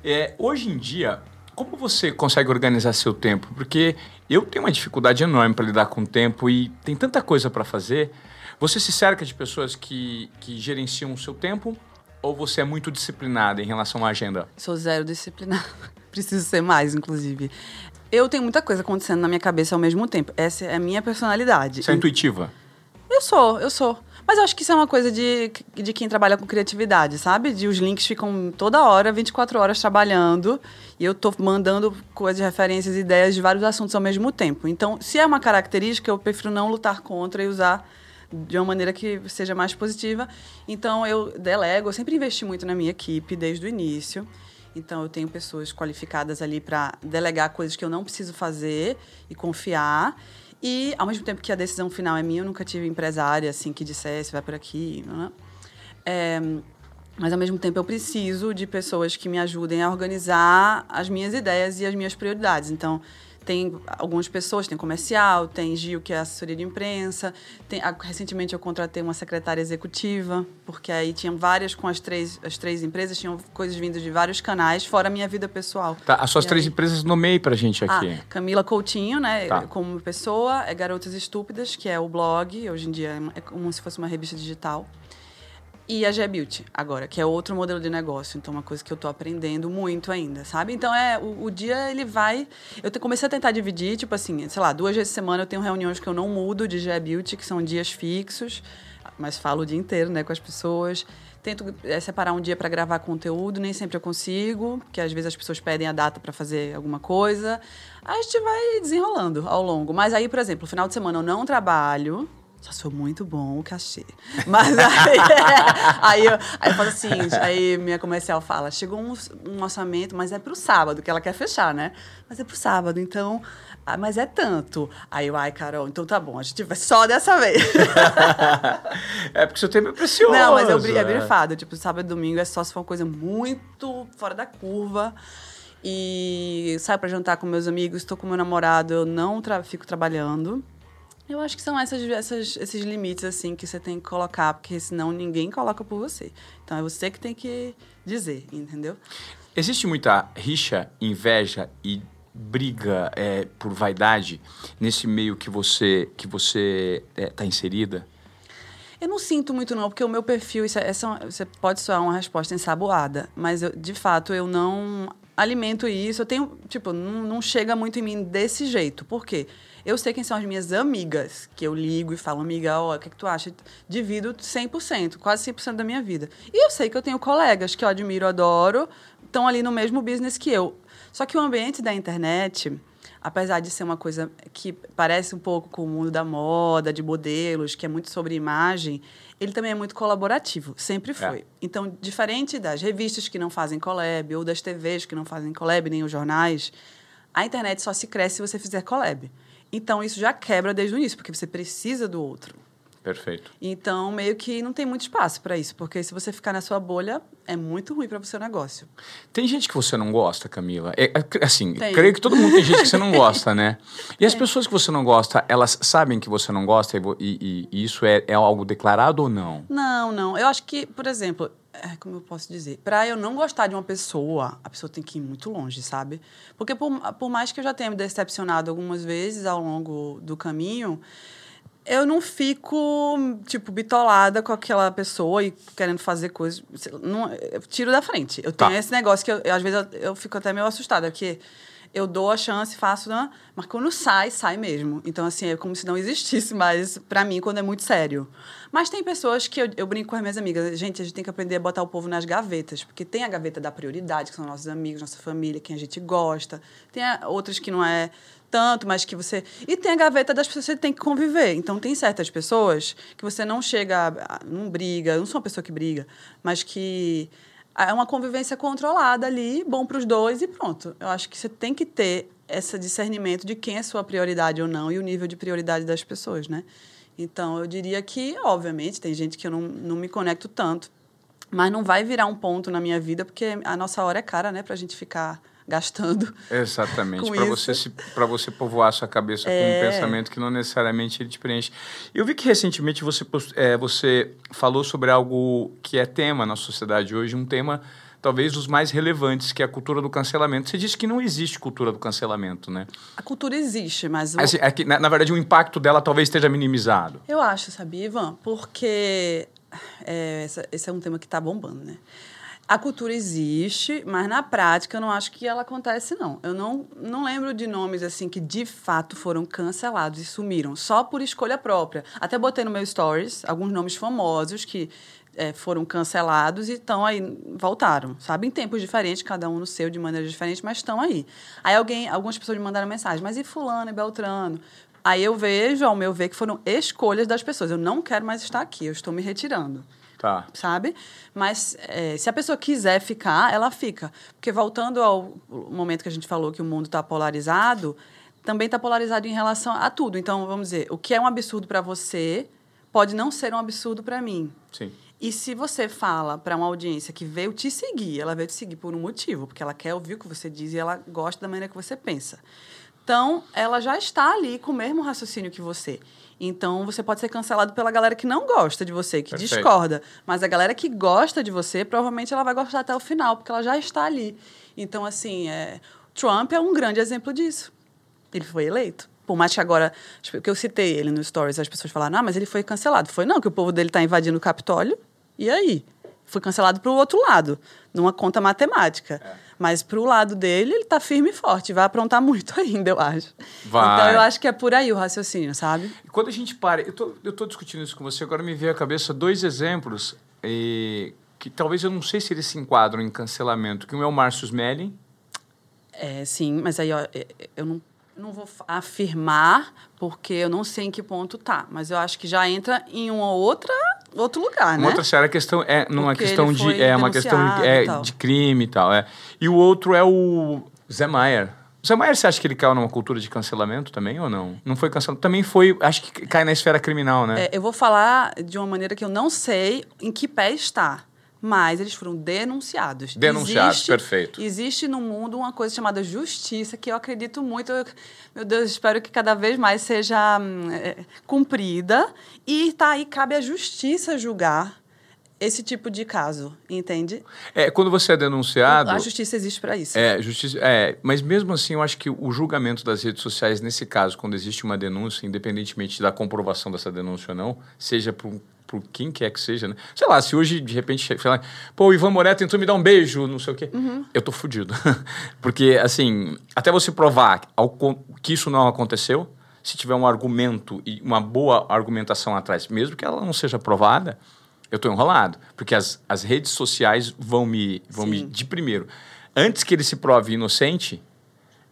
A: É, hoje em dia, como você consegue organizar seu tempo? Porque eu tenho uma dificuldade enorme para lidar com o tempo e tem tanta coisa para fazer. Você se cerca de pessoas que, que gerenciam o seu tempo ou você é muito disciplinada em relação à agenda?
B: Sou zero disciplinada. Preciso ser mais, inclusive. Eu tenho muita coisa acontecendo na minha cabeça ao mesmo tempo. Essa é a minha personalidade.
A: Você é intuitiva?
B: Eu sou, eu sou. Mas eu acho que isso é uma coisa de, de quem trabalha com criatividade, sabe? De os links ficam toda hora, 24 horas trabalhando, e eu tô mandando coisas, referências, ideias de vários assuntos ao mesmo tempo. Então, se é uma característica, eu prefiro não lutar contra e usar de uma maneira que seja mais positiva. Então, eu delego, eu sempre investi muito na minha equipe desde o início. Então, eu tenho pessoas qualificadas ali para delegar coisas que eu não preciso fazer e confiar. E, ao mesmo tempo que a decisão final é minha, eu nunca tive empresária assim que dissesse, vai por aqui. Né? É, mas, ao mesmo tempo, eu preciso de pessoas que me ajudem a organizar as minhas ideias e as minhas prioridades. Então, tem algumas pessoas, tem comercial, tem Gil, que é assessoria de imprensa. Tem, a- recentemente eu contratei uma secretária executiva, porque aí tinham várias com as três, as três empresas, tinham coisas vindas de vários canais, fora a minha vida pessoal.
A: Tá, as suas
B: E
A: três
B: aí-
A: empresas nomeei pra gente aqui.
B: ah, Camila Coutinho, né?
A: Tá.
B: Como pessoa, é Garotas Estúpidas, que é o blog, hoje em dia é é como se fosse uma revista digital. E a G Beauty, agora, que é outro modelo de negócio. Então, uma coisa que eu tô aprendendo muito ainda, sabe? Então, é, o, o dia, ele vai... Eu comecei a tentar dividir, tipo assim, sei lá, duas vezes por semana eu tenho reuniões que eu não mudo de G Beauty, que são dias fixos, mas falo o dia inteiro, né, com as pessoas. Tento é, separar um dia para gravar conteúdo, nem sempre eu consigo, porque às vezes as pessoas pedem a data para fazer alguma coisa. Aí a gente vai desenrolando ao longo. Mas aí, por exemplo, no final de semana eu não trabalho, Só se for muito bom o cachê. Mas aí, aí, eu, aí eu falo assim, aí minha comercial fala, chegou um, um orçamento, mas é pro sábado, que ela quer fechar, né? Mas é pro sábado, então... Ah, mas é tanto. Aí eu, ai, Carol, então tá bom, a gente vai só dessa vez.
A: é porque seu tempo é precioso.
B: Não, mas eu, é brifado. Tipo, sábado e domingo é só se for uma coisa muito fora da curva. E saio para jantar com meus amigos, estou com meu namorado, eu não tra fico trabalhando. Eu acho que são essas, essas, esses limites, assim, que você tem que colocar, porque senão ninguém coloca por você. Então é você que tem que dizer, entendeu?
A: Existe muita rixa, inveja e briga é, por vaidade nesse meio que você que você está é, tá inserida?
B: Eu não sinto muito não, porque o meu perfil, isso, é, essa, você pode soar uma resposta ensaboada, mas eu, de fato eu não alimento isso. Eu tenho, tipo, não, não chega muito em mim desse jeito. Por quê? Eu sei quem são as minhas amigas, que eu ligo e falo, amiga, ó, o que, é que tu acha? Divido 100%, quase 100% da minha vida. E eu sei que eu tenho colegas que eu admiro, adoro, estão ali no mesmo business que eu. Só que o ambiente da internet, apesar de ser uma coisa que parece um pouco com o mundo da moda, de modelos, que é muito sobre imagem, ele também é muito colaborativo, sempre foi. É. Então, diferente das revistas que não fazem collab, ou das TVs que não fazem collab, nem os jornais, a internet só se cresce se você fizer collab. Então, isso já quebra desde o início, porque você precisa do outro.
A: Perfeito.
B: Então, meio que não tem muito espaço para isso, porque se você ficar na sua bolha, é muito ruim para o seu negócio.
A: Tem gente que você não gosta, Camila? É, é assim, tem. creio que todo mundo tem gente que você não gosta, né? E as pessoas que você não gosta, elas sabem que você não gosta e, e, e isso é, é algo declarado ou não?
B: Não, não. Eu acho que, por exemplo, é, como eu posso dizer? Para eu não gostar de uma pessoa, a pessoa tem que ir muito longe, sabe? Porque por, por mais que eu já tenha me decepcionado algumas vezes ao longo do caminho, eu não fico, tipo, bitolada com aquela pessoa e querendo fazer coisas. Não, eu tiro da frente. Eu tenho tá. esse negócio que, eu, às vezes, eu, eu, fico até meio assustada, porque eu dou a chance, faço, né? mas quando sai, sai mesmo. Então, assim, é como se não existisse mais para mim quando é muito sério. Mas tem pessoas que eu, eu, brinco com as minhas amigas. Gente, a gente tem que aprender a botar o povo nas gavetas, porque tem a gaveta da prioridade, que são nossos amigos, nossa família, quem a gente gosta. Tem outras que não é tanto, mas que você. E tem a gaveta das pessoas que você tem que conviver. Então, tem certas pessoas que você não chega, não briga, eu não sou uma pessoa que briga, mas que é uma convivência controlada ali, bom para os dois e pronto. Eu acho que você tem que ter esse discernimento de quem é sua prioridade ou não e o nível de prioridade das pessoas, né? Então, eu diria que, obviamente, tem gente que eu não, não me conecto tanto, mas não vai virar um ponto na minha vida, porque a nossa hora é cara, né, para a gente ficar gastando.
A: Exatamente, para você se para você povoar sua cabeça é... com um é. pensamento que não necessariamente ele te preenche. Eu vi que recentemente você é, você falou sobre algo que é tema na sociedade hoje, um tema talvez dos mais relevantes, que é a cultura do cancelamento. Você disse que não existe cultura do cancelamento, né?
B: A cultura existe, mas... O...
A: Assim, é que, na, na, verdade, o impacto dela talvez esteja minimizado.
B: Eu acho, sabia, Ivan? Porque é, essa, esse é um tema que está bombando, né? A cultura existe, mas na prática eu não acho que ela acontece, não. Eu não, não lembro de nomes assim que de fato foram cancelados e sumiram, só por escolha própria. Até botei no meu stories alguns nomes famosos que é, foram cancelados e estão aí, voltaram, sabe? Em tempos diferentes, cada um no seu, de maneira diferente, mas estão aí. Aí alguém, algumas pessoas me mandaram mensagem, mas e fulano e Beltrano? Aí eu vejo, ao meu ver, que foram escolhas das pessoas. Eu não quero mais estar aqui, eu estou me retirando.
A: Tá.
B: Sabe? Mas é, se a pessoa quiser ficar, ela fica. Porque voltando ao momento que a gente falou que o mundo está polarizado, também está polarizado em relação a tudo. Então, vamos dizer, o que é um absurdo para você pode não ser um absurdo para mim.
A: Sim.
B: E se você fala para uma audiência que veio te seguir, ela veio te seguir por um motivo, porque ela quer ouvir o que você diz e ela gosta da maneira que você pensa. Então, ela já está ali com o mesmo raciocínio que você. Então, você pode ser cancelado pela galera que não gosta de você, que Perfeito. discorda. Mas a galera que gosta de você, provavelmente ela vai gostar até o final, porque ela já está ali. Então, assim, é... Trump é um grande exemplo disso. Ele foi eleito. Por mais que agora, tipo, que eu citei ele no Stories, as pessoas falaram, ah, mas ele foi cancelado. Foi não, que o povo dele está invadindo o Capitólio. E aí? Foi cancelado para o outro lado, numa conta matemática. É. Mas pro lado dele, ele tá firme e forte. Vai aprontar muito ainda, eu acho. Vai. Então eu acho que é por aí o raciocínio, sabe?
A: E quando a gente para. Eu tô, eu tô discutindo isso com você, agora me veio à cabeça dois exemplos e, que talvez eu não sei se eles se enquadram em cancelamento. Que um é o Márcio Smelling.
B: É, sim, mas aí ó, é, eu não Não vou afirmar, porque eu não sei em que ponto tá. Mas eu acho que já entra em uma outra, outro lugar, né?
A: Uma outra séria questão é numa
B: Porque
A: questão de é uma questão é, de crime e tal, é. E o outro é o Zé Maier. O Zé Maier, você acha que ele caiu numa cultura de cancelamento também ou não? Não foi cancelado. Também foi, acho que cai na esfera criminal, né?
B: É, eu vou falar de uma maneira que eu não sei em que pé está. Mas eles foram denunciados.
A: Denunciados, perfeito.
B: Existe no mundo uma coisa chamada justiça, que eu acredito muito. eu- meu Deus, espero que cada vez mais seja hum, é, cumprida. E tá aí, cabe à justiça julgar esse tipo de caso, entende?
A: É, quando você é denunciado,
B: A justiça existe para isso.
A: É, justiça. É, mas mesmo assim, eu acho que o julgamento das redes sociais, nesse caso, quando existe uma denúncia, independentemente da comprovação dessa denúncia ou não, seja por, por quem quer que seja, né? Sei lá, se hoje, de repente, sei lá, pô, o Ivan Moré tentou me dar um beijo, não sei o quê, eu tô fudido. Porque, assim, até você provar ao que isso não aconteceu, se tiver um argumento e uma boa argumentação atrás, mesmo que ela não seja provada, eu tô enrolado. Porque as, as redes sociais vão me, vão me,
B: Sim.
A: de primeiro, antes que ele se prove inocente,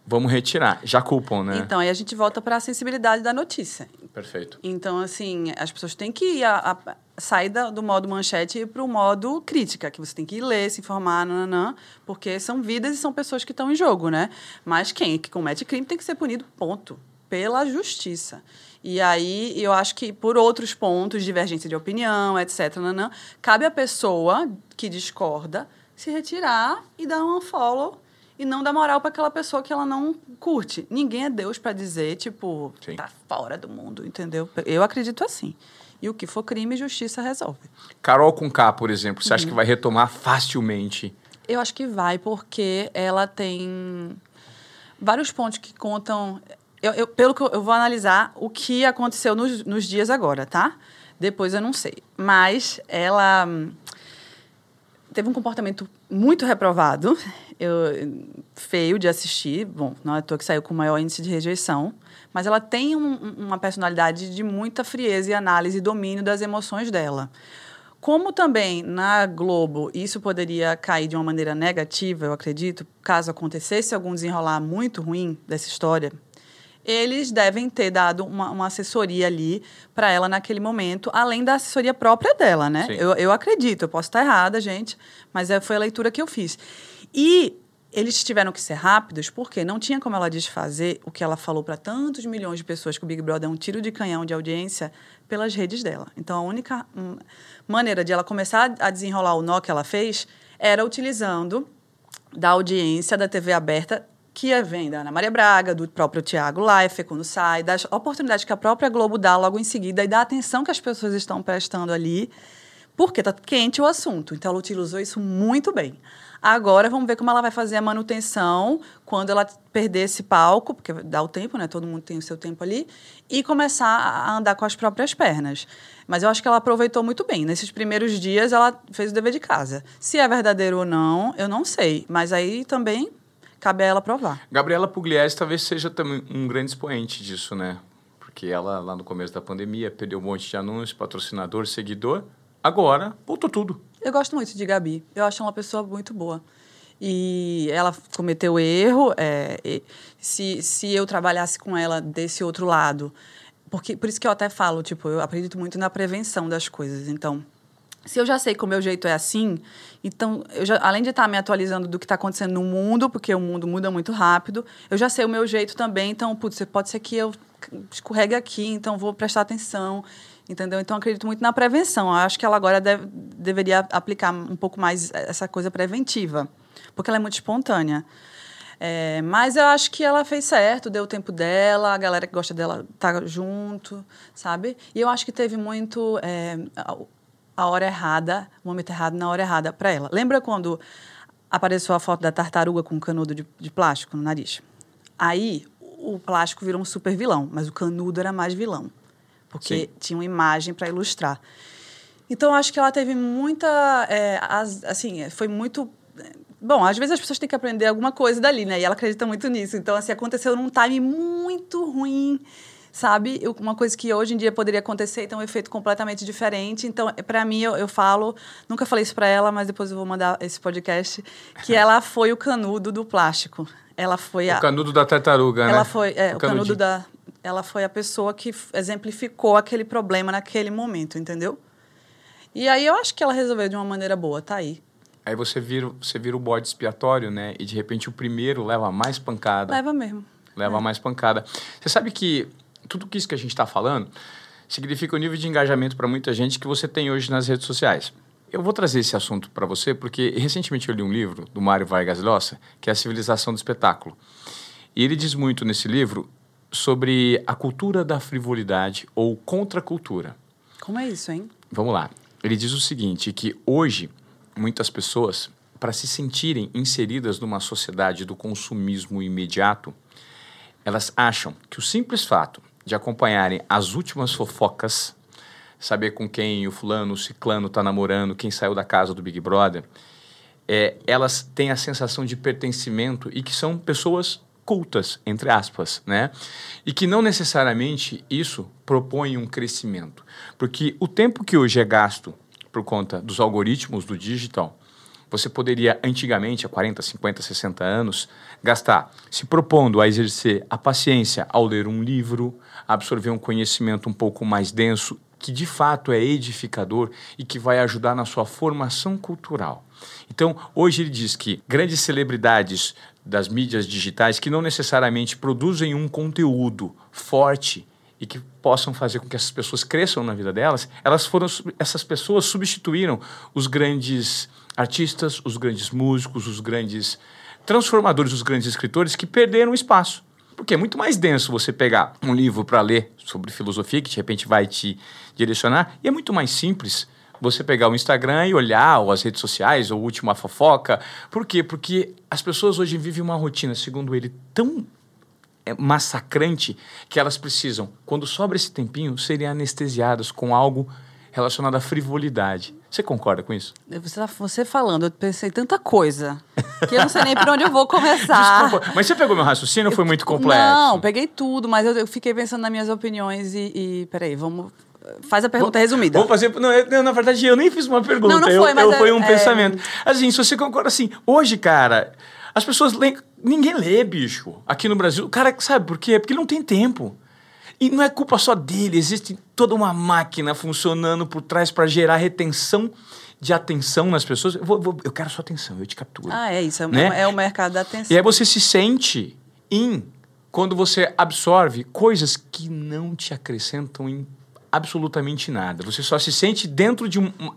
A: vamos retirar. Já culpam, né?
B: Então, aí a gente volta para a sensibilidade da notícia.
A: Perfeito.
B: Então, assim, as pessoas têm que ir a, a- sair da- do modo manchete e ir para o modo crítica, que você tem que ler, se informar, nananã, porque são vidas e são pessoas que estão em jogo, né? Mas quem que comete crime tem que ser punido, ponto. Pela justiça. E aí, eu acho que por outros pontos, divergência de opinião, etc., nanã, cabe à pessoa que discorda se retirar e dar um follow e não dar moral para aquela pessoa que ela não curte. Ninguém é Deus para dizer, tipo,
A: Sim.
B: tá fora do mundo, entendeu? Eu acredito assim. E o que for crime, justiça resolve.
A: Carol com K, por exemplo, você acha
B: Uhum.
A: que vai retomar facilmente?
B: Eu acho que vai, porque ela tem vários pontos que contam. Eu, eu- pelo que eu, eu vou analisar o que aconteceu nos, nos dias agora, tá? Depois eu não sei. Mas ela teve um comportamento muito reprovado, eu, feio de assistir. Bom, não é à toa que saiu com o maior índice de rejeição. Mas ela tem um- um- uma personalidade de muita frieza e análise e domínio das emoções dela. Como também na Globo isso poderia cair de uma maneira negativa, eu acredito, caso acontecesse algum desenrolar muito ruim dessa história, eles devem ter dado uma, uma assessoria ali para ela naquele momento, além da assessoria própria dela, né?
A: Sim.
B: Eu, eu acredito, eu posso estar errada, gente, mas é, foi a leitura que eu fiz. E eles tiveram que ser rápidos porque não tinha como ela desfazer o que ela falou para tantos milhões de pessoas que o Big Brother é um tiro de canhão de audiência pelas redes dela. Então a única hum, maneira de ela começar a desenrolar o nó que ela fez era utilizando da audiência da TV aberta que é- vem da Ana Maria Braga, do próprio Tiago Leifert, quando sai, das oportunidades que a própria Globo dá logo em seguida e da atenção que as pessoas estão prestando ali, porque tá quente o assunto. Então, ela utilizou isso muito bem. Agora, vamos ver como ela vai fazer a manutenção quando ela perder esse palco, porque dá o tempo, né? Todo mundo tem o seu tempo ali, e começar a andar com as próprias pernas. Mas eu acho que ela aproveitou muito bem. Nesses primeiros dias, ela fez o dever de casa. Se é verdadeiro ou não, eu não sei. Mas aí também cabe a ela provar.
A: Gabriela Pugliese talvez seja também um grande expoente disso, né? Porque ela, lá no começo da pandemia, perdeu um monte de anúncios, patrocinador, seguidor. Agora, voltou tudo.
B: Eu gosto muito de Gabi. Eu acho uma pessoa muito boa. E ela cometeu erro. é, se, se eu trabalhasse com ela desse outro lado. Porque, por isso que eu até falo, tipo, eu acredito muito na prevenção das coisas. Então, se eu já sei que o meu jeito é assim, então, eu já, além de estar me atualizando do que está acontecendo no mundo, porque o mundo muda muito rápido, eu já sei o meu jeito também. Então, putz, pode ser que eu escorregue aqui, então vou prestar atenção. Entendeu? Então, acredito muito na prevenção. Eu acho que ela agora deve, deveria aplicar um pouco mais essa coisa preventiva, porque ela é muito espontânea. É, mas eu acho que ela fez certo, deu o tempo dela, a galera que gosta dela tá junto, sabe? E eu acho que teve muito é, a, hora errada, o momento errado na hora errada para ela. Lembra quando apareceu a foto da tartaruga com um canudo de, de plástico no nariz? Aí o plástico virou um super vilão, mas o canudo era mais vilão, porque
A: Sim.
B: tinha uma imagem para ilustrar. Então, acho que ela teve muita. é, as- assim, foi muito. Bom, às vezes as pessoas têm que aprender alguma coisa dali, né? E ela acredita muito nisso. Então, assim, aconteceu num time muito ruim, sabe? Uma coisa que hoje em dia poderia acontecer e ter um efeito completamente diferente. Então, para mim, eu, eu falo, nunca falei isso para ela, mas depois eu vou mandar esse podcast, que ela foi o canudo do plástico. ela foi
A: O
B: a.
A: canudo da tartaruga, né?
B: Ela foi. É,
A: O
B: o, canudo da. Ela foi a pessoa que exemplificou aquele problema naquele momento, entendeu? E aí eu acho que ela resolveu de uma maneira boa, tá aí.
A: Aí você vira, você vira o bode expiatório, né? E de repente o primeiro leva mais pancada.
B: Leva mesmo.
A: leva mais pancada. Você sabe que tudo que isso que a gente está falando significa o nível de engajamento para muita gente que você tem hoje nas redes sociais. Eu vou trazer esse assunto para você porque recentemente eu li um livro do Mário Vargas Llosa, que é A Civilização do Espetáculo. E ele diz muito nesse livro sobre a cultura da frivolidade ou contracultura.
B: Como é isso, hein?
A: Vamos lá. Ele diz o seguinte, que hoje muitas pessoas, para se sentirem inseridas numa sociedade do consumismo imediato, elas acham que o simples fato de acompanharem as últimas fofocas, saber com quem o fulano, o ciclano está namorando, quem saiu da casa do Big Brother, é, elas têm a sensação de pertencimento e que são pessoas cultas, entre aspas, né? E que não necessariamente isso propõe um crescimento. Porque o tempo que hoje é gasto por conta dos algoritmos do digital, você poderia antigamente, há 40, 50, 60 anos, gastar se propondo a exercer a paciência ao ler um livro, absorver um conhecimento um pouco mais denso, que de fato é edificador e que vai ajudar na sua formação cultural. Então, hoje ele diz que grandes celebridades das mídias digitais que não necessariamente produzem um conteúdo forte e que possam fazer com que essas pessoas cresçam na vida delas, elas foram essas pessoas substituíram os grandes artistas, os grandes músicos, os grandes transformadores, os grandes escritores que perderam espaço. Porque é muito mais denso você pegar um livro para ler sobre filosofia, que de repente vai te direcionar, e é muito mais simples você pegar o Instagram e olhar, ou as redes sociais, ou última fofoca. Por quê? Porque as pessoas hoje vivem uma rotina, segundo ele, tão é, massacrante que elas precisam, quando sobra esse tempinho, serem anestesiadas com algo relacionado à frivolidade. Você concorda com isso?
B: Você, tá- você falando, eu pensei tanta coisa que eu não sei nem por onde eu vou começar.
A: Desculpa, mas você pegou meu raciocínio ou foi muito complexo?
B: Não, peguei tudo, mas eu, eu fiquei pensando nas minhas opiniões e, e peraí, vamos. Faz a pergunta resumida.
A: Vou fazer. Não, eu- na verdade, eu nem fiz uma pergunta.
B: Não, não
A: eu,
B: foi, mas
A: eu-
B: é-
A: foi um
B: é-
A: pensamento. Assim, se você concorda assim, hoje, cara, as pessoas. Ninguém lê, bicho, aqui no Brasil. O cara, sabe por quê? Porque não tem tempo. E não é culpa só dele, existe toda uma máquina funcionando por trás para gerar retenção de atenção nas pessoas. Eu, vou- vou- eu quero sua atenção, eu te capturo.
B: Ah, é isso. É,
A: Né?
B: é o mercado da atenção.
A: E aí você se sente em quando você absorve coisas que não te acrescentam em absolutamente nada. Você só se sente dentro de um, um-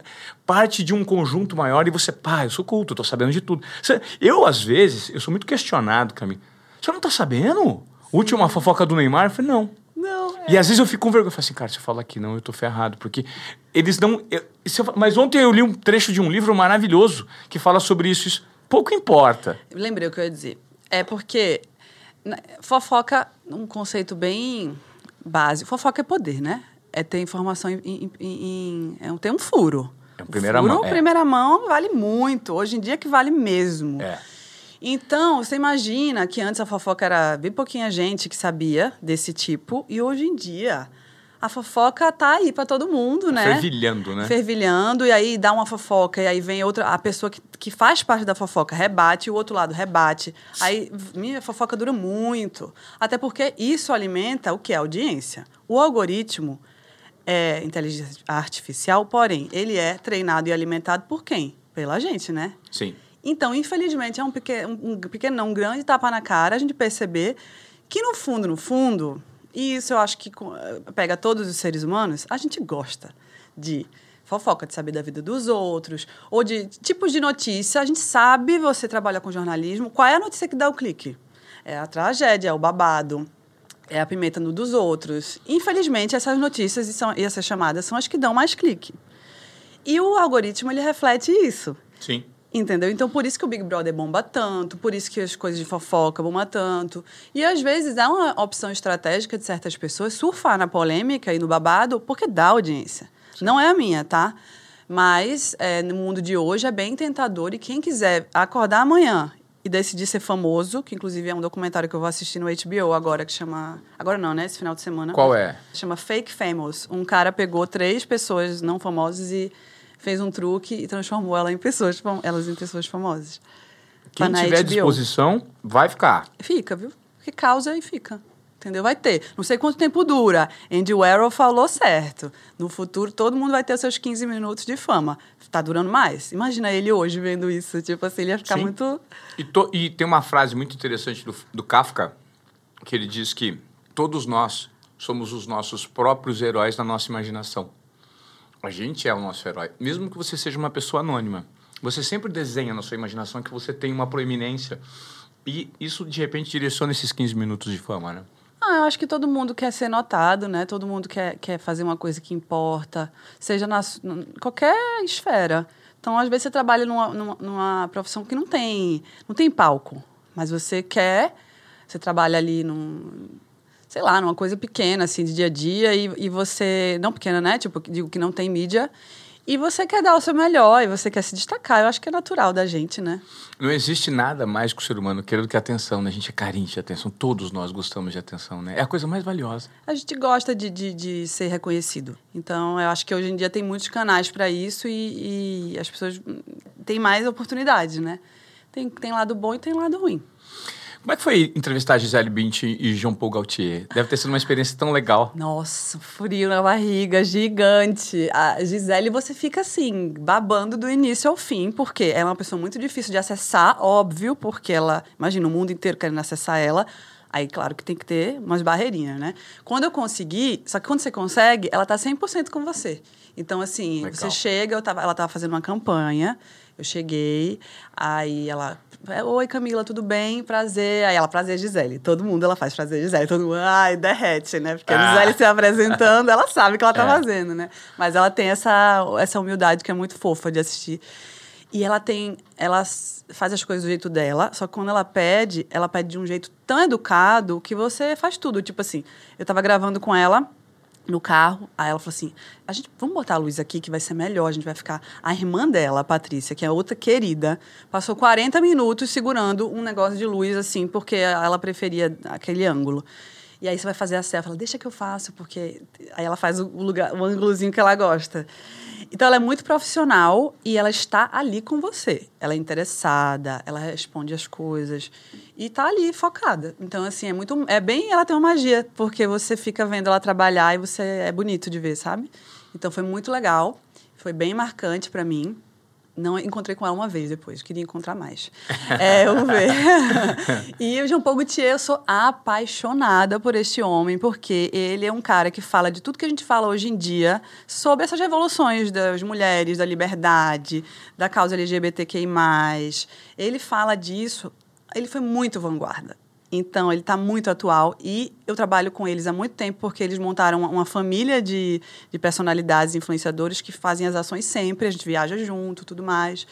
A: parte de um conjunto maior e você, pá, eu sou culto, eu tô sabendo de tudo. Você- eu, às vezes, eu sou muito questionado, Camille. Você não tá sabendo? Última fofoca do Neymar? Eu falei, não.
B: Não,
A: E às vezes eu fico com vergonha. Eu falo assim, cara, se eu falar aqui não, eu tô ferrado. Porque eles não. eu- eu mas ontem eu li um trecho de um livro maravilhoso que fala sobre isso. Isso pouco importa.
B: Lembrei o que eu ia dizer. É porque na- fofoca, um conceito bem básico. Fofoca é poder, né? É ter informação em. em- em- é um- tem um furo.
A: É primeira
B: furo,
A: mão, é.
B: primeira mão vale muito. Hoje em dia que vale mesmo.
A: É.
B: Então, você imagina que antes a fofoca era bem pouquinha gente que sabia desse tipo, e hoje em dia a fofoca tá aí para todo mundo, né?
A: Fervilhando, né?
B: Fervilhando, e aí dá uma fofoca, e aí vem outra, a pessoa que, que faz parte da fofoca rebate, o outro lado rebate. Aí minha fofoca dura muito. Até porque isso alimenta o que? A audiência. O algoritmo é inteligência artificial, porém, ele é treinado e alimentado por quem? Pela gente, né?
A: Sim.
B: Então, infelizmente, é um pequeno, um pequeno, não, um grande tapa na cara a gente perceber que, no fundo, no fundo, e isso eu acho que co- pega todos os seres humanos, a gente gosta de fofoca, de saber da vida dos outros, ou de tipos de notícia. A gente sabe, você trabalha com jornalismo, qual é a notícia que dá o clique? É a tragédia, é o babado, é a pimenta no dos outros. Infelizmente, essas notícias e, são, e essas chamadas são as que dão mais clique. E o algoritmo, ele reflete isso.
A: Sim.
B: Entendeu? Então, por isso que o Big Brother bomba tanto, por isso que as coisas de fofoca bombam tanto. E, às vezes, é uma opção estratégica de certas pessoas surfar na polêmica e no babado, porque dá audiência. Não é a minha, tá? Mas, é, no mundo de hoje, é bem tentador. E quem quiser acordar amanhã e decidir ser famoso, que, inclusive, é um documentário que eu vou assistir no HBO agora, que chama... Agora não, né? Esse final de semana.
A: Qual é?
B: Chama Fake Famous. Um cara pegou três pessoas não famosas e fez um truque e transformou ela em pessoas, elas em pessoas famosas.
A: Quem
B: Tá
A: tiver disposição, vai ficar.
B: Fica, viu? Que causa e fica. Entendeu? Vai ter. Não sei quanto tempo dura. Andy Warhol falou certo. No futuro, todo mundo vai ter seus 15 minutos de fama. Tá durando mais? Imagina ele hoje vendo isso. Tipo assim, ele ia ficar
A: Sim.
B: muito...
A: E, to- e tem uma frase muito interessante do, do Kafka, que ele diz que todos nós somos os nossos próprios heróis na nossa imaginação. A gente é o nosso herói. Mesmo que você seja uma pessoa anônima. Você sempre desenha na sua imaginação que você tem uma proeminência. E isso, de repente, direciona esses 15 minutos de fama, né?
B: Ah, eu acho que todo mundo quer ser notado, né? Todo mundo quer, quer fazer uma coisa que importa, seja na qualquer esfera. Então, às vezes, você trabalha numa, numa, numa profissão que não tem, não tem palco, mas você quer, você trabalha ali num, sei lá, numa coisa pequena, assim, de dia a dia, e, e você, não pequena, né? Tipo, digo que não tem mídia, e você quer dar o seu melhor, e você quer se destacar. Eu acho que é natural da gente, né?
A: Não existe nada mais que o ser humano queira do que atenção, né? A gente é carente de atenção. Todos nós gostamos de atenção, né? É a coisa mais valiosa.
B: A gente gosta de, de, de ser reconhecido. Então, eu acho que hoje em dia tem muitos canais para isso e, e as pessoas têm mais oportunidades, né? Tem, tem lado bom e tem lado ruim.
A: Como é que foi entrevistar Gisele Bündchen e Jean Paul Gaultier? Deve ter sido uma experiência tão legal.
B: Nossa, frio na barriga, gigante. A Gisele, você fica assim, babando do início ao fim, porque ela é uma pessoa muito difícil de acessar, óbvio, porque ela, imagina, o mundo inteiro querendo acessar ela. Aí, claro que tem que ter umas barreirinhas, né? Quando eu consegui, só que quando você consegue, ela tá 100% com você. Então, assim,
A: Legal.
B: você chega, eu tava, ela tava fazendo uma campanha, eu cheguei, aí ela, oi Camila, tudo bem? Prazer. Aí ela, prazer, Gisele. Todo mundo ela faz prazer, Gisele. Todo mundo, ai, derrete, né? Porque a
A: Ah.
B: Gisele se apresentando, ela sabe o que ela tá
A: É.
B: fazendo, né? Mas ela tem essa, essa humildade que é muito fofa de assistir. E ela tem, ela faz as coisas do jeito dela, só que quando ela pede, ela pede de um jeito tão educado que você faz tudo. Tipo assim, eu tava gravando com ela no carro, aí ela falou assim: a gente, vamos botar a luz aqui que vai ser melhor, a gente vai ficar. A irmã dela, a Patrícia, que é outra querida, passou 40 minutos segurando um negócio de luz, assim, porque ela preferia aquele ângulo. E aí você vai fazer a selfie, ela deixa que eu faço, porque aí ela faz o lugar, o ângulozinho que ela gosta. Então ela é muito profissional e ela está ali com você. Ela é interessada, ela responde as coisas e tá ali focada. Então assim, é muito é bem ela tem uma magia, porque você fica vendo ela trabalhar e você é bonito de ver, sabe? Então foi muito legal, foi bem marcante para mim. Não encontrei com ela uma vez depois, queria encontrar mais. É, vamos ver. e o Jean Paul Gaultier, eu sou apaixonada por este homem, porque ele é um cara que fala de tudo que a gente fala hoje em dia sobre essas revoluções das mulheres, da liberdade, da causa LGBTQI+. Ele fala disso, ele foi muito vanguarda. Então, ele está muito atual e eu trabalho com eles há muito tempo porque eles montaram uma, família de, de personalidades influenciadores que fazem as ações sempre, a gente viaja junto, tudo mais.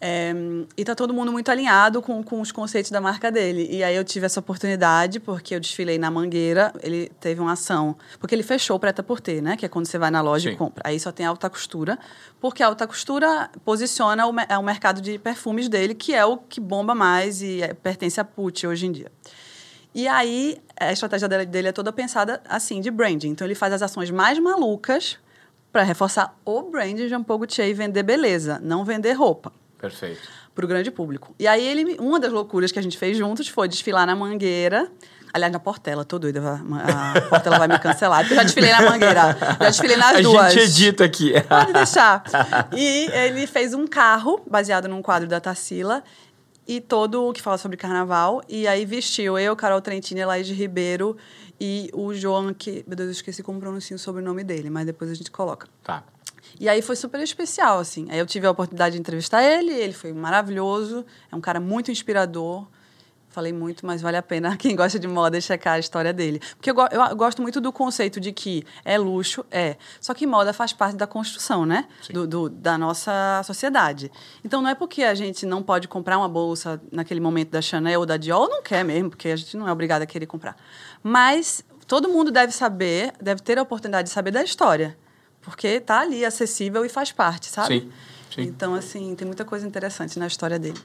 B: É, e tá todo mundo muito alinhado com, com os conceitos da marca dele. E aí eu tive essa oportunidade, porque eu desfilei na Mangueira, ele teve uma ação. Porque ele fechou preta por ter, né? Que é quando você vai na loja
A: Sim.
B: e compra. Aí só tem alta costura, porque a alta costura posiciona o, é o mercado de perfumes dele, que é o que bomba mais e é- pertence a Pucci hoje em dia. E aí, a estratégia dele, é toda pensada assim, de branding. Então, ele faz as ações mais malucas para reforçar o brand Jean Paul Gaultier e vender beleza, não vender roupa
A: Perfeito.
B: para o grande público. E aí, ele, uma das loucuras que a gente fez juntos foi desfilar na Mangueira. Aliás, na Portela, tô doida, a Portela vai me cancelar, eu já desfilei na Mangueira, já desfilei nas
A: a
B: duas.
A: gente edita aqui.
B: Pode deixar. E ele fez um carro baseado num quadro da Tarsila e todo o que fala sobre carnaval. E aí vestiu eu, Carol Trentini, Elaide Ribeiro e o João, que. Meu Deus, eu esqueci como pronuncia o sobrenome dele, mas depois a gente coloca.
A: Tá.
B: E aí foi super especial, assim. Aí eu tive a oportunidade de entrevistar ele, ele foi maravilhoso, é um cara muito inspirador. Falei muito, mas vale a pena quem gosta de moda checar a história dele. Porque eu, go- eu gosto muito do conceito de que é luxo, é. Só que moda faz parte da construção, né? Do, do- da nossa sociedade. Então não é porque a gente não pode comprar uma bolsa naquele momento da Chanel ou da Dior, ou não quer mesmo, porque a gente não é obrigada a querer comprar. Mas todo mundo deve saber, deve ter a oportunidade de saber da história. Porque tá ali, acessível e faz parte, sabe?
A: Sim, sim.
B: Então, assim, tem muita coisa interessante na história dele.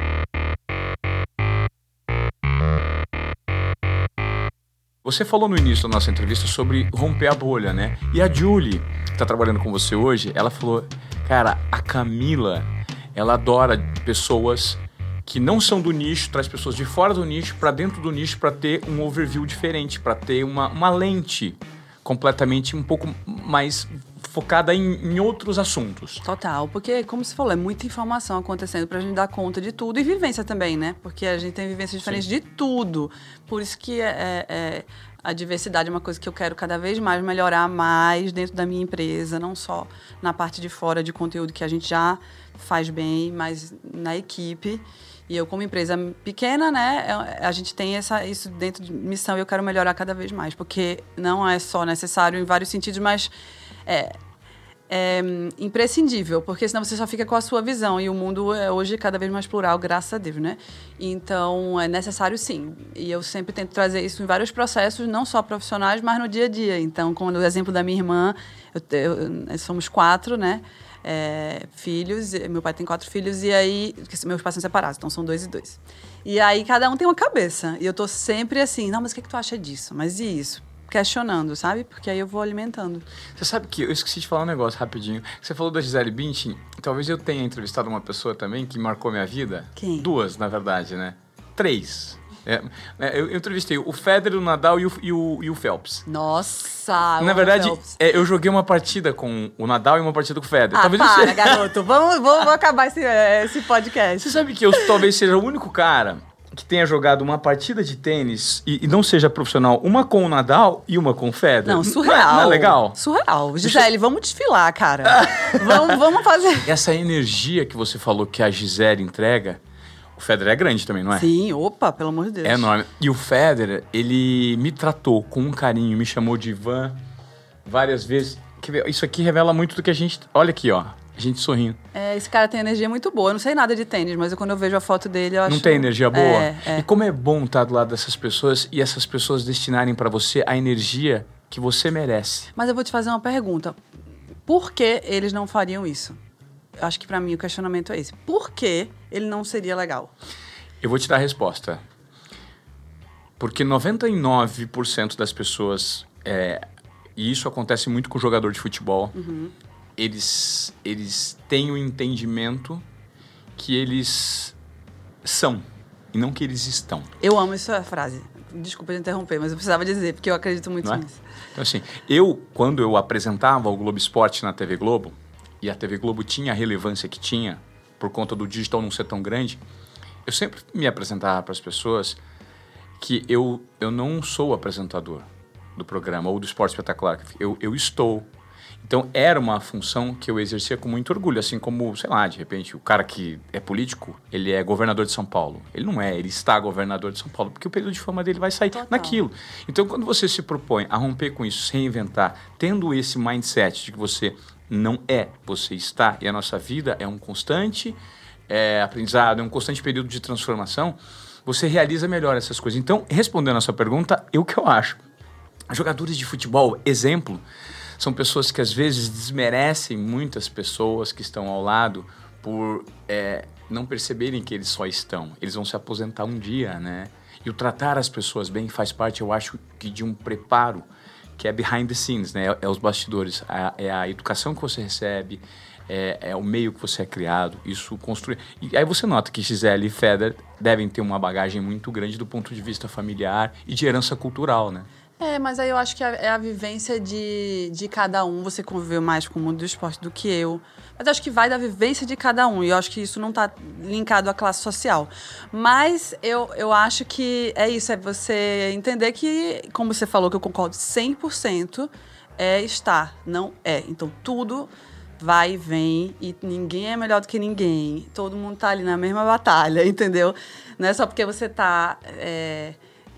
A: Você falou no início da nossa entrevista sobre romper a bolha, né? E a Julie, que tá trabalhando com você hoje, ela falou: Cara, a Camila, ela adora pessoas que não são do nicho, traz pessoas de fora do nicho para dentro do nicho para ter um overview diferente, para ter uma, uma lente completamente um pouco mais focada em, em, outros assuntos.
B: Total, porque, como você falou, é muita informação acontecendo para a gente dar conta de tudo e vivência também, né? Porque a gente tem vivências diferentes Sim. de tudo. Por isso que é, é, é, a diversidade é uma coisa que eu quero cada vez mais melhorar mais dentro da minha empresa, não só na parte de fora de conteúdo que a gente já faz bem, mas na equipe. E eu, como empresa pequena, né, a gente tem essa, isso dentro de missão e eu quero melhorar cada vez mais, porque não é só necessário em vários sentidos, mas é, é imprescindível, porque senão você só fica com a sua visão. E o mundo é hoje cada vez mais plural, graças a Deus, né? Então, é necessário sim. E eu sempre tento trazer isso em vários processos, não só profissionais, mas no dia a dia. Então, como o exemplo da minha irmã, eu, eu, somos quatro, né? É, filhos, meu pai tem quatro filhos, e aí, meus pais são separados, então são dois e dois. E aí, cada um tem uma cabeça. E eu tô sempre assim, não, mas o que, que tu acha disso? Mas e isso? Questionando, sabe? Porque aí eu vou alimentando.
A: Você sabe que eu esqueci de falar um negócio rapidinho. Você falou da Gisele Bündchen, talvez eu tenha entrevistado uma pessoa também que marcou minha vida.
B: Quem?
A: Duas, na verdade, né? Três. É, é eu, eu, entrevistei o Federer, o Nadal e o, e o, e o Phelps.
B: Nossa!
A: Na verdade, é, eu joguei uma partida com o Nadal e uma partida com o Federer.
B: Ah, talvez para, você... garoto. vamos, vamos, vamos acabar esse, esse podcast.
A: Você sabe que eu talvez seja o único cara que tenha jogado uma partida de tênis e, e, não seja profissional, uma com o Nadal e uma com o Federer.
B: Não, surreal. Não é,
A: não é legal?
B: Surreal. Gisele, vamos desfilar, cara. vamos, vamos fazer.
A: Essa energia que você falou que a Gisele entrega, o Federer é grande também, não é?
B: Sim, opa, pelo amor de Deus.
A: É enorme. E o Federer, ele me tratou com um carinho, me chamou de Ivan várias vezes. Isso aqui revela muito do que a gente. Olha aqui, ó. A gente sorrindo.
B: É, esse cara tem energia muito boa. Eu não sei nada de tênis, mas eu, quando eu vejo a foto dele, eu acho.
A: Não tem energia boa? É, é. E como é bom estar do lado dessas pessoas e essas pessoas destinarem para você a energia que você merece.
B: Mas eu vou te fazer uma pergunta. Por que eles não fariam isso? Eu acho que para mim o questionamento é esse. Por que ele não seria legal?
A: Eu vou te dar a resposta. Porque 99% das pessoas, é, e isso acontece muito com o jogador de futebol, uhum eles, eles têm o entendimento que eles são e não que eles estão.
B: Eu amo essa frase. Desculpa te interromper, mas eu precisava dizer, porque eu acredito muito é? nisso.
A: Então, assim, eu, quando eu apresentava o Globo Esporte na TV Globo, e a TV Globo tinha a relevância que tinha, por conta do digital não ser tão grande, eu sempre me apresentava para as pessoas que eu, eu não sou apresentador do programa ou do esporte espetacular. Eu, eu estou então era uma função que eu exercia com muito orgulho, assim como, sei lá, de repente, o cara que é político, ele é governador de São Paulo. Ele não é, ele está governador de São Paulo, porque o período de fama dele vai sair Total. naquilo. Então, quando você se propõe a romper com isso, se reinventar, tendo esse mindset de que você não é, você está, e a nossa vida é um constante é, aprendizado, é um constante período de transformação, você realiza melhor essas coisas. Então, respondendo a sua pergunta, eu que eu acho. Jogadores de futebol, exemplo, são pessoas que às vezes desmerecem muitas pessoas que estão ao lado por é, não perceberem que eles só estão. Eles vão se aposentar um dia, né? E o tratar as pessoas bem faz parte, eu acho, que de um preparo que é behind the scenes, né? É, é os bastidores, é, a educação que você recebe, é, é, o meio que você é criado, isso construi. E aí você nota que Gisele e Feder devem ter uma bagagem muito grande do ponto de vista familiar e de herança cultural, né?
B: É, mas aí eu acho que é a vivência de, de cada um. Você conviveu mais com o mundo do esporte do que eu. Mas acho que vai da vivência de cada um. E eu acho que isso não está linkado à classe social. Mas eu, eu acho que é isso, é você entender que, como você falou, que eu concordo 100%, é estar, não é. Então tudo vai e vem e ninguém é melhor do que ninguém. Todo mundo está ali na mesma batalha, entendeu? Não é só porque você está... É,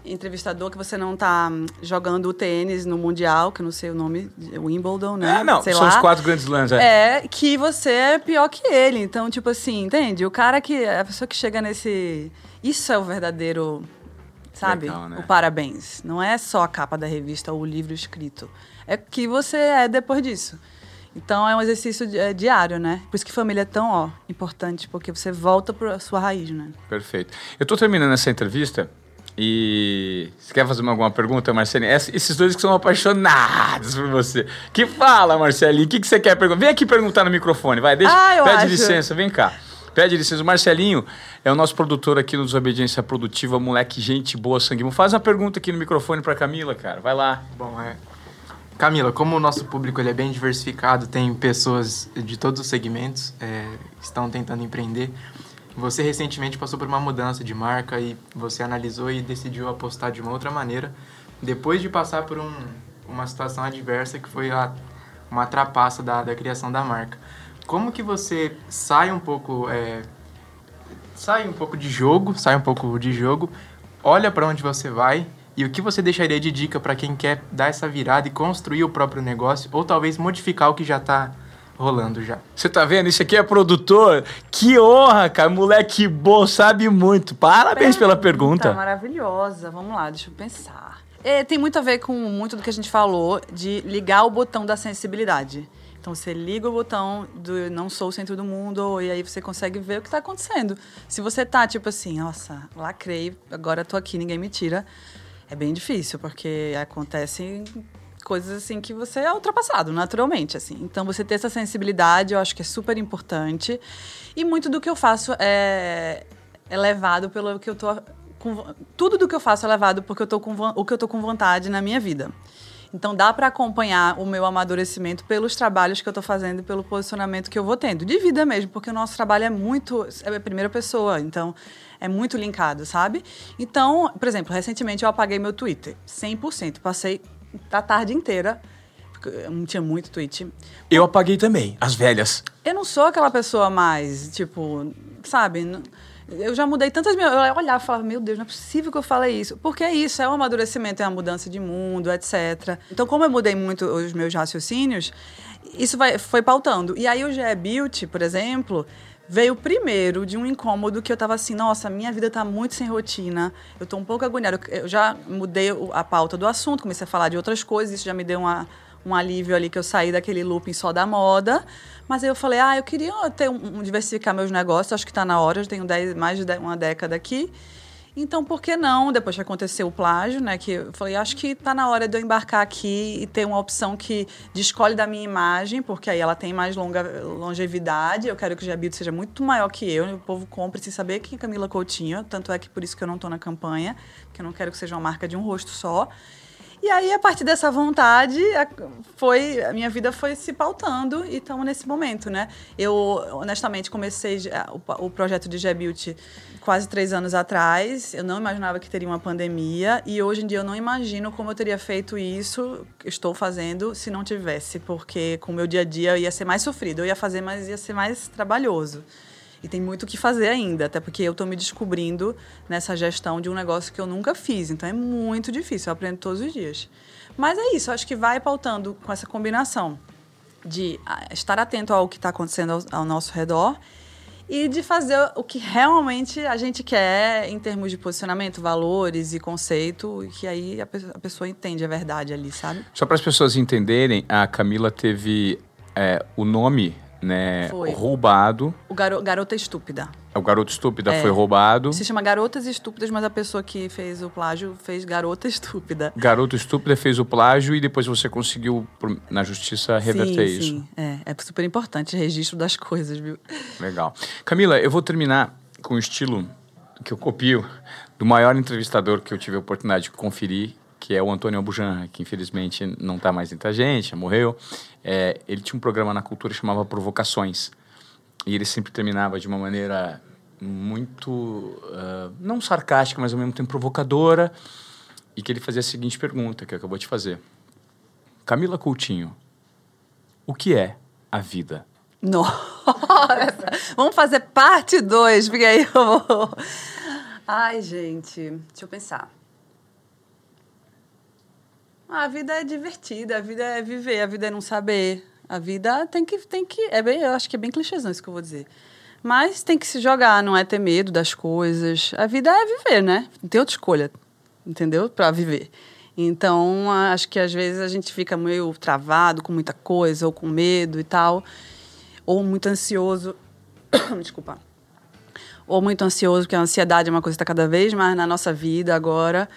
B: entrevistador que você não tá jogando o tênis no Mundial, que eu não sei o nome, Wimbledon, né?
A: É, não,
B: sei
A: são
B: lá.
A: os quatro grandes lãs, é.
B: É, que você é pior que ele. Então, tipo assim, entende? O cara que. A pessoa que chega nesse. Isso é o verdadeiro. Sabe? Legal, né? O parabéns. Não é só a capa da revista ou o livro escrito. É que você é depois disso. Então é um exercício é, diário, né? Por isso que família é tão ó, importante, porque você volta para sua raiz, né?
A: Perfeito. Eu estou terminando essa entrevista e você quer fazer alguma pergunta, Marcelinho? Esses dois que são apaixonados por você. Que fala, Marcelinho? O que, que você quer perguntar? Vem aqui perguntar no microfone, vai. Deixa,
B: ah,
A: pede
B: acho.
A: licença, vem cá. Pede licença. O Marcelinho é o nosso produtor aqui no Desobediência Produtiva, moleque, gente boa, sangue. Faz uma pergunta aqui no microfone pra Camila, cara. Vai lá.
C: Bom, é. Camila, como o nosso público ele é bem diversificado, tem pessoas de todos os segmentos é, que estão tentando empreender. Você recentemente passou por uma mudança de marca e você analisou e decidiu apostar de uma outra maneira, depois de passar por um, uma situação adversa que foi a, uma trapaça da, da criação da marca. Como que você sai um pouco, é, sai um pouco de jogo, sai um pouco de jogo, olha para onde você vai e o que você deixaria de dica para quem quer dar essa virada e construir o próprio negócio ou talvez modificar o que já está rolando já.
A: Você tá vendo? Isso aqui é produtor. Que honra, cara. Moleque bom, sabe muito. Parabéns pela pergunta.
B: Maravilhosa. Vamos lá, deixa eu pensar. É, tem muito a ver com muito do que a gente falou de ligar o botão da sensibilidade. Então você liga o botão do não sou o centro do mundo e aí você consegue ver o que está acontecendo. Se você tá tipo assim, nossa, lacrei, agora tô aqui, ninguém me tira, é bem difícil, porque acontecem coisas assim que você é ultrapassado naturalmente, assim. Então você ter essa sensibilidade, eu acho que é super importante. E muito do que eu faço é, é levado pelo que eu tô com, tudo do que eu faço é levado porque eu tô com o que eu tô com vontade na minha vida. Então dá para acompanhar o meu amadurecimento pelos trabalhos que eu estou fazendo e pelo posicionamento que eu vou tendo, de vida mesmo, porque o nosso trabalho é muito é a primeira pessoa, então é muito linkado, sabe? Então, por exemplo, recentemente eu apaguei meu Twitter, 100%, passei a tarde inteira não tinha muito tweet.
A: Eu apaguei também, as velhas.
B: Eu não sou aquela pessoa mais, tipo, sabe? Eu já mudei tantas minhas. Eu olhava e falava, meu Deus, não é possível que eu falei isso. Porque é isso, é um amadurecimento, é uma mudança de mundo, etc. Então, como eu mudei muito os meus raciocínios, isso vai, foi pautando. E aí o GE Beauty, por exemplo, veio primeiro de um incômodo que eu tava assim, nossa, minha vida tá muito sem rotina, eu tô um pouco agoniada. Eu já mudei a pauta do assunto, comecei a falar de outras coisas, isso já me deu uma, um alívio ali que eu saí daquele looping só da moda. Mas aí eu falei, ah, eu queria ter um, um diversificar meus negócios, acho que está na hora, eu tenho dez, mais de uma década aqui. Então, por que não? Depois que aconteceu o plágio, né? Que eu falei, acho que está na hora de eu embarcar aqui e ter uma opção que descolhe da minha imagem, porque aí ela tem mais longa longevidade. Eu quero que o Jabito seja muito maior que eu. O povo compre sem saber quem é Camila Coutinho. Tanto é que por isso que eu não estou na campanha, porque eu não quero que seja uma marca de um rosto só. E aí, a partir dessa vontade, a, foi, a minha vida foi se pautando e estamos nesse momento, né? Eu, honestamente, comecei o, projeto de G-Beauty quase três anos atrás. Eu não imaginava que teria uma pandemia e hoje em dia eu não imagino como eu teria feito isso estou fazendo se não tivesse, porque com o meu dia a dia ia ser mais sofrido. Eu ia fazer, mas ia ser mais trabalhoso. E tem muito o que fazer ainda, até porque eu estou me descobrindo nessa gestão de um negócio que eu nunca fiz. Então é muito difícil, eu aprendo todos os dias. Mas é isso, acho que vai pautando com essa combinação de ah, estar atento ao que está acontecendo ao, ao nosso redor e de fazer o que realmente a gente quer em termos de posicionamento, valores e conceito, que aí a, a pessoa entende a verdade ali, sabe?
A: Só para as pessoas entenderem, a Camila teve é, o nome né, foi. roubado.
B: O garo, Garota Estúpida.
A: O Garoto Estúpida é. foi roubado.
B: Se chama Garotas Estúpidas, mas a pessoa que fez o plágio fez Garota Estúpida.
A: Garoto Estúpida fez o plágio e depois você conseguiu, na justiça, reverter
B: sim,
A: isso.
B: Sim, é. É super importante o registro das coisas, viu?
A: Legal. Camila, eu vou terminar com o estilo que eu copio do maior entrevistador que eu tive a oportunidade de conferir, que é o Antônio Abujan, que infelizmente não está mais entre a gente, morreu. É, ele tinha um programa na cultura que chamava Provocações. E ele sempre terminava de uma maneira muito, uh, não sarcástica, mas ao mesmo tempo provocadora. E que ele fazia a seguinte pergunta, que acabou de fazer. Camila Coutinho, o que é a vida?
B: Nossa! Vamos fazer parte 2, porque aí eu vou... Ai, gente, deixa eu pensar. A vida é divertida, a vida é viver, a vida é não saber. A vida tem que. Tem que é bem, eu acho que é bem clichêzão isso que eu vou dizer. Mas tem que se jogar, não é ter medo das coisas. A vida é viver, né? Não tem outra escolha, entendeu? Para viver. Então, acho que às vezes a gente fica meio travado com muita coisa, ou com medo e tal, ou muito ansioso. Desculpa. Ou muito ansioso, porque a ansiedade é uma coisa que está cada vez mais na nossa vida agora.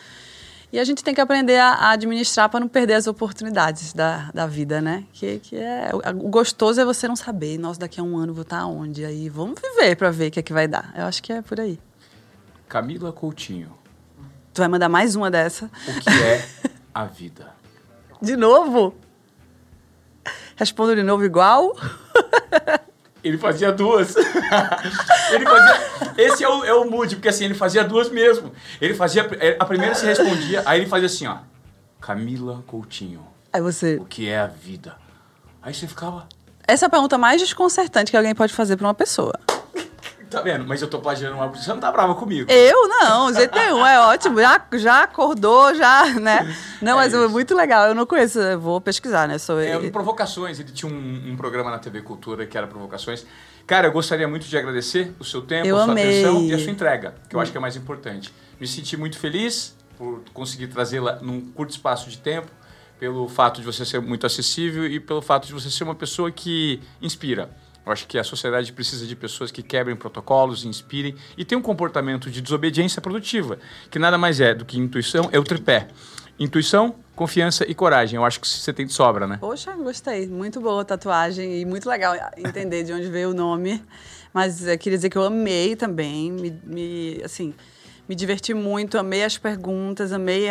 B: E a gente tem que aprender a, a administrar para não perder as oportunidades da, da vida, né? Que, que é o, gostoso é você não saber, nossa, daqui a um ano vou estar onde? Aí vamos viver para ver o que é que vai dar. Eu acho que é por aí.
A: Camila Coutinho,
B: Tu vai mandar mais uma dessa?
A: o que é a vida?
B: De novo? Respondo de novo igual?
A: Ele fazia duas. ele fazia. Esse é o, é o mood, porque assim, ele fazia duas mesmo. Ele fazia. A primeira se respondia, aí ele fazia assim, ó. Camila Coutinho,
B: Aí você.
A: o que é a vida? Aí você ficava.
B: Essa é a pergunta mais desconcertante que alguém pode fazer para uma pessoa.
A: Tá vendo? Mas eu tô plagiando uma. Você não tá brava comigo.
B: Eu não, jeito nenhum, é ótimo. Já, já acordou, já, né? Não,
A: É
B: mas é muito legal. Eu não conheço, eu vou pesquisar, né? Sou
A: É, Provocações, ele tinha um, um programa na TV Cultura que era Provocações. Cara, eu gostaria muito de agradecer o seu tempo,
B: Eu
A: a sua
B: amei.
A: atenção e a sua entrega, que eu acho que é mais importante. Me senti muito feliz por conseguir trazê-la num curto espaço de tempo, pelo fato de você ser muito acessível e pelo fato de você ser uma pessoa que inspira. Eu acho que a sociedade precisa de pessoas que quebrem protocolos, inspirem e tenham um comportamento de desobediência produtiva, que nada mais é do que intuição, é o tripé. Intuição, confiança e coragem. Eu acho que você tem de sobra, né?
B: Poxa, gostei. Muito boa a tatuagem e muito legal entender de onde veio o nome. Mas eu queria dizer que eu amei também. Me, me, assim, me diverti muito, amei as perguntas, amei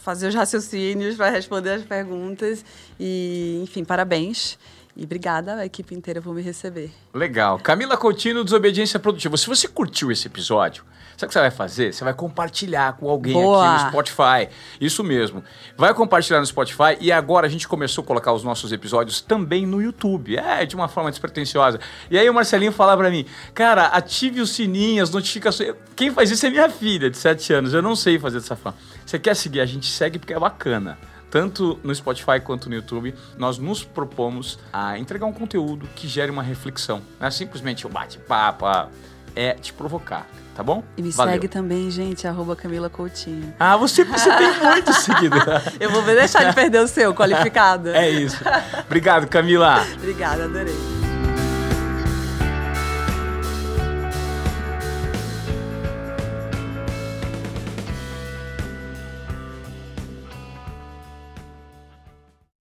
B: fazer os raciocínios para responder as perguntas. E, enfim, parabéns. E obrigada a equipe inteira por me receber.
A: Legal. Camila Coutinho, Desobediência Produtiva. Se você curtiu esse episódio, sabe o que você vai fazer? Você vai compartilhar com alguém
B: Boa.
A: aqui no Spotify. Isso mesmo. Vai compartilhar no Spotify e agora a gente começou a colocar os nossos episódios também no YouTube. É, de uma forma despretensiosa. E aí o Marcelinho fala pra mim, cara, ative o sininho, as notificações. Quem faz isso é minha filha, de 7 anos. Eu não sei fazer dessa forma. Você quer seguir? A gente segue porque é bacana tanto no Spotify quanto no YouTube, nós nos propomos a entregar um conteúdo que gere uma reflexão. Não é simplesmente o bate-papo, é te provocar, tá bom?
B: E me
A: Valeu.
B: segue também, gente, arroba Camila Coutinho.
A: Ah, você, você tem muito seguidor.
B: Eu vou deixar de perder o seu, qualificado.
A: É isso. Obrigado, Camila.
B: Obrigada, adorei.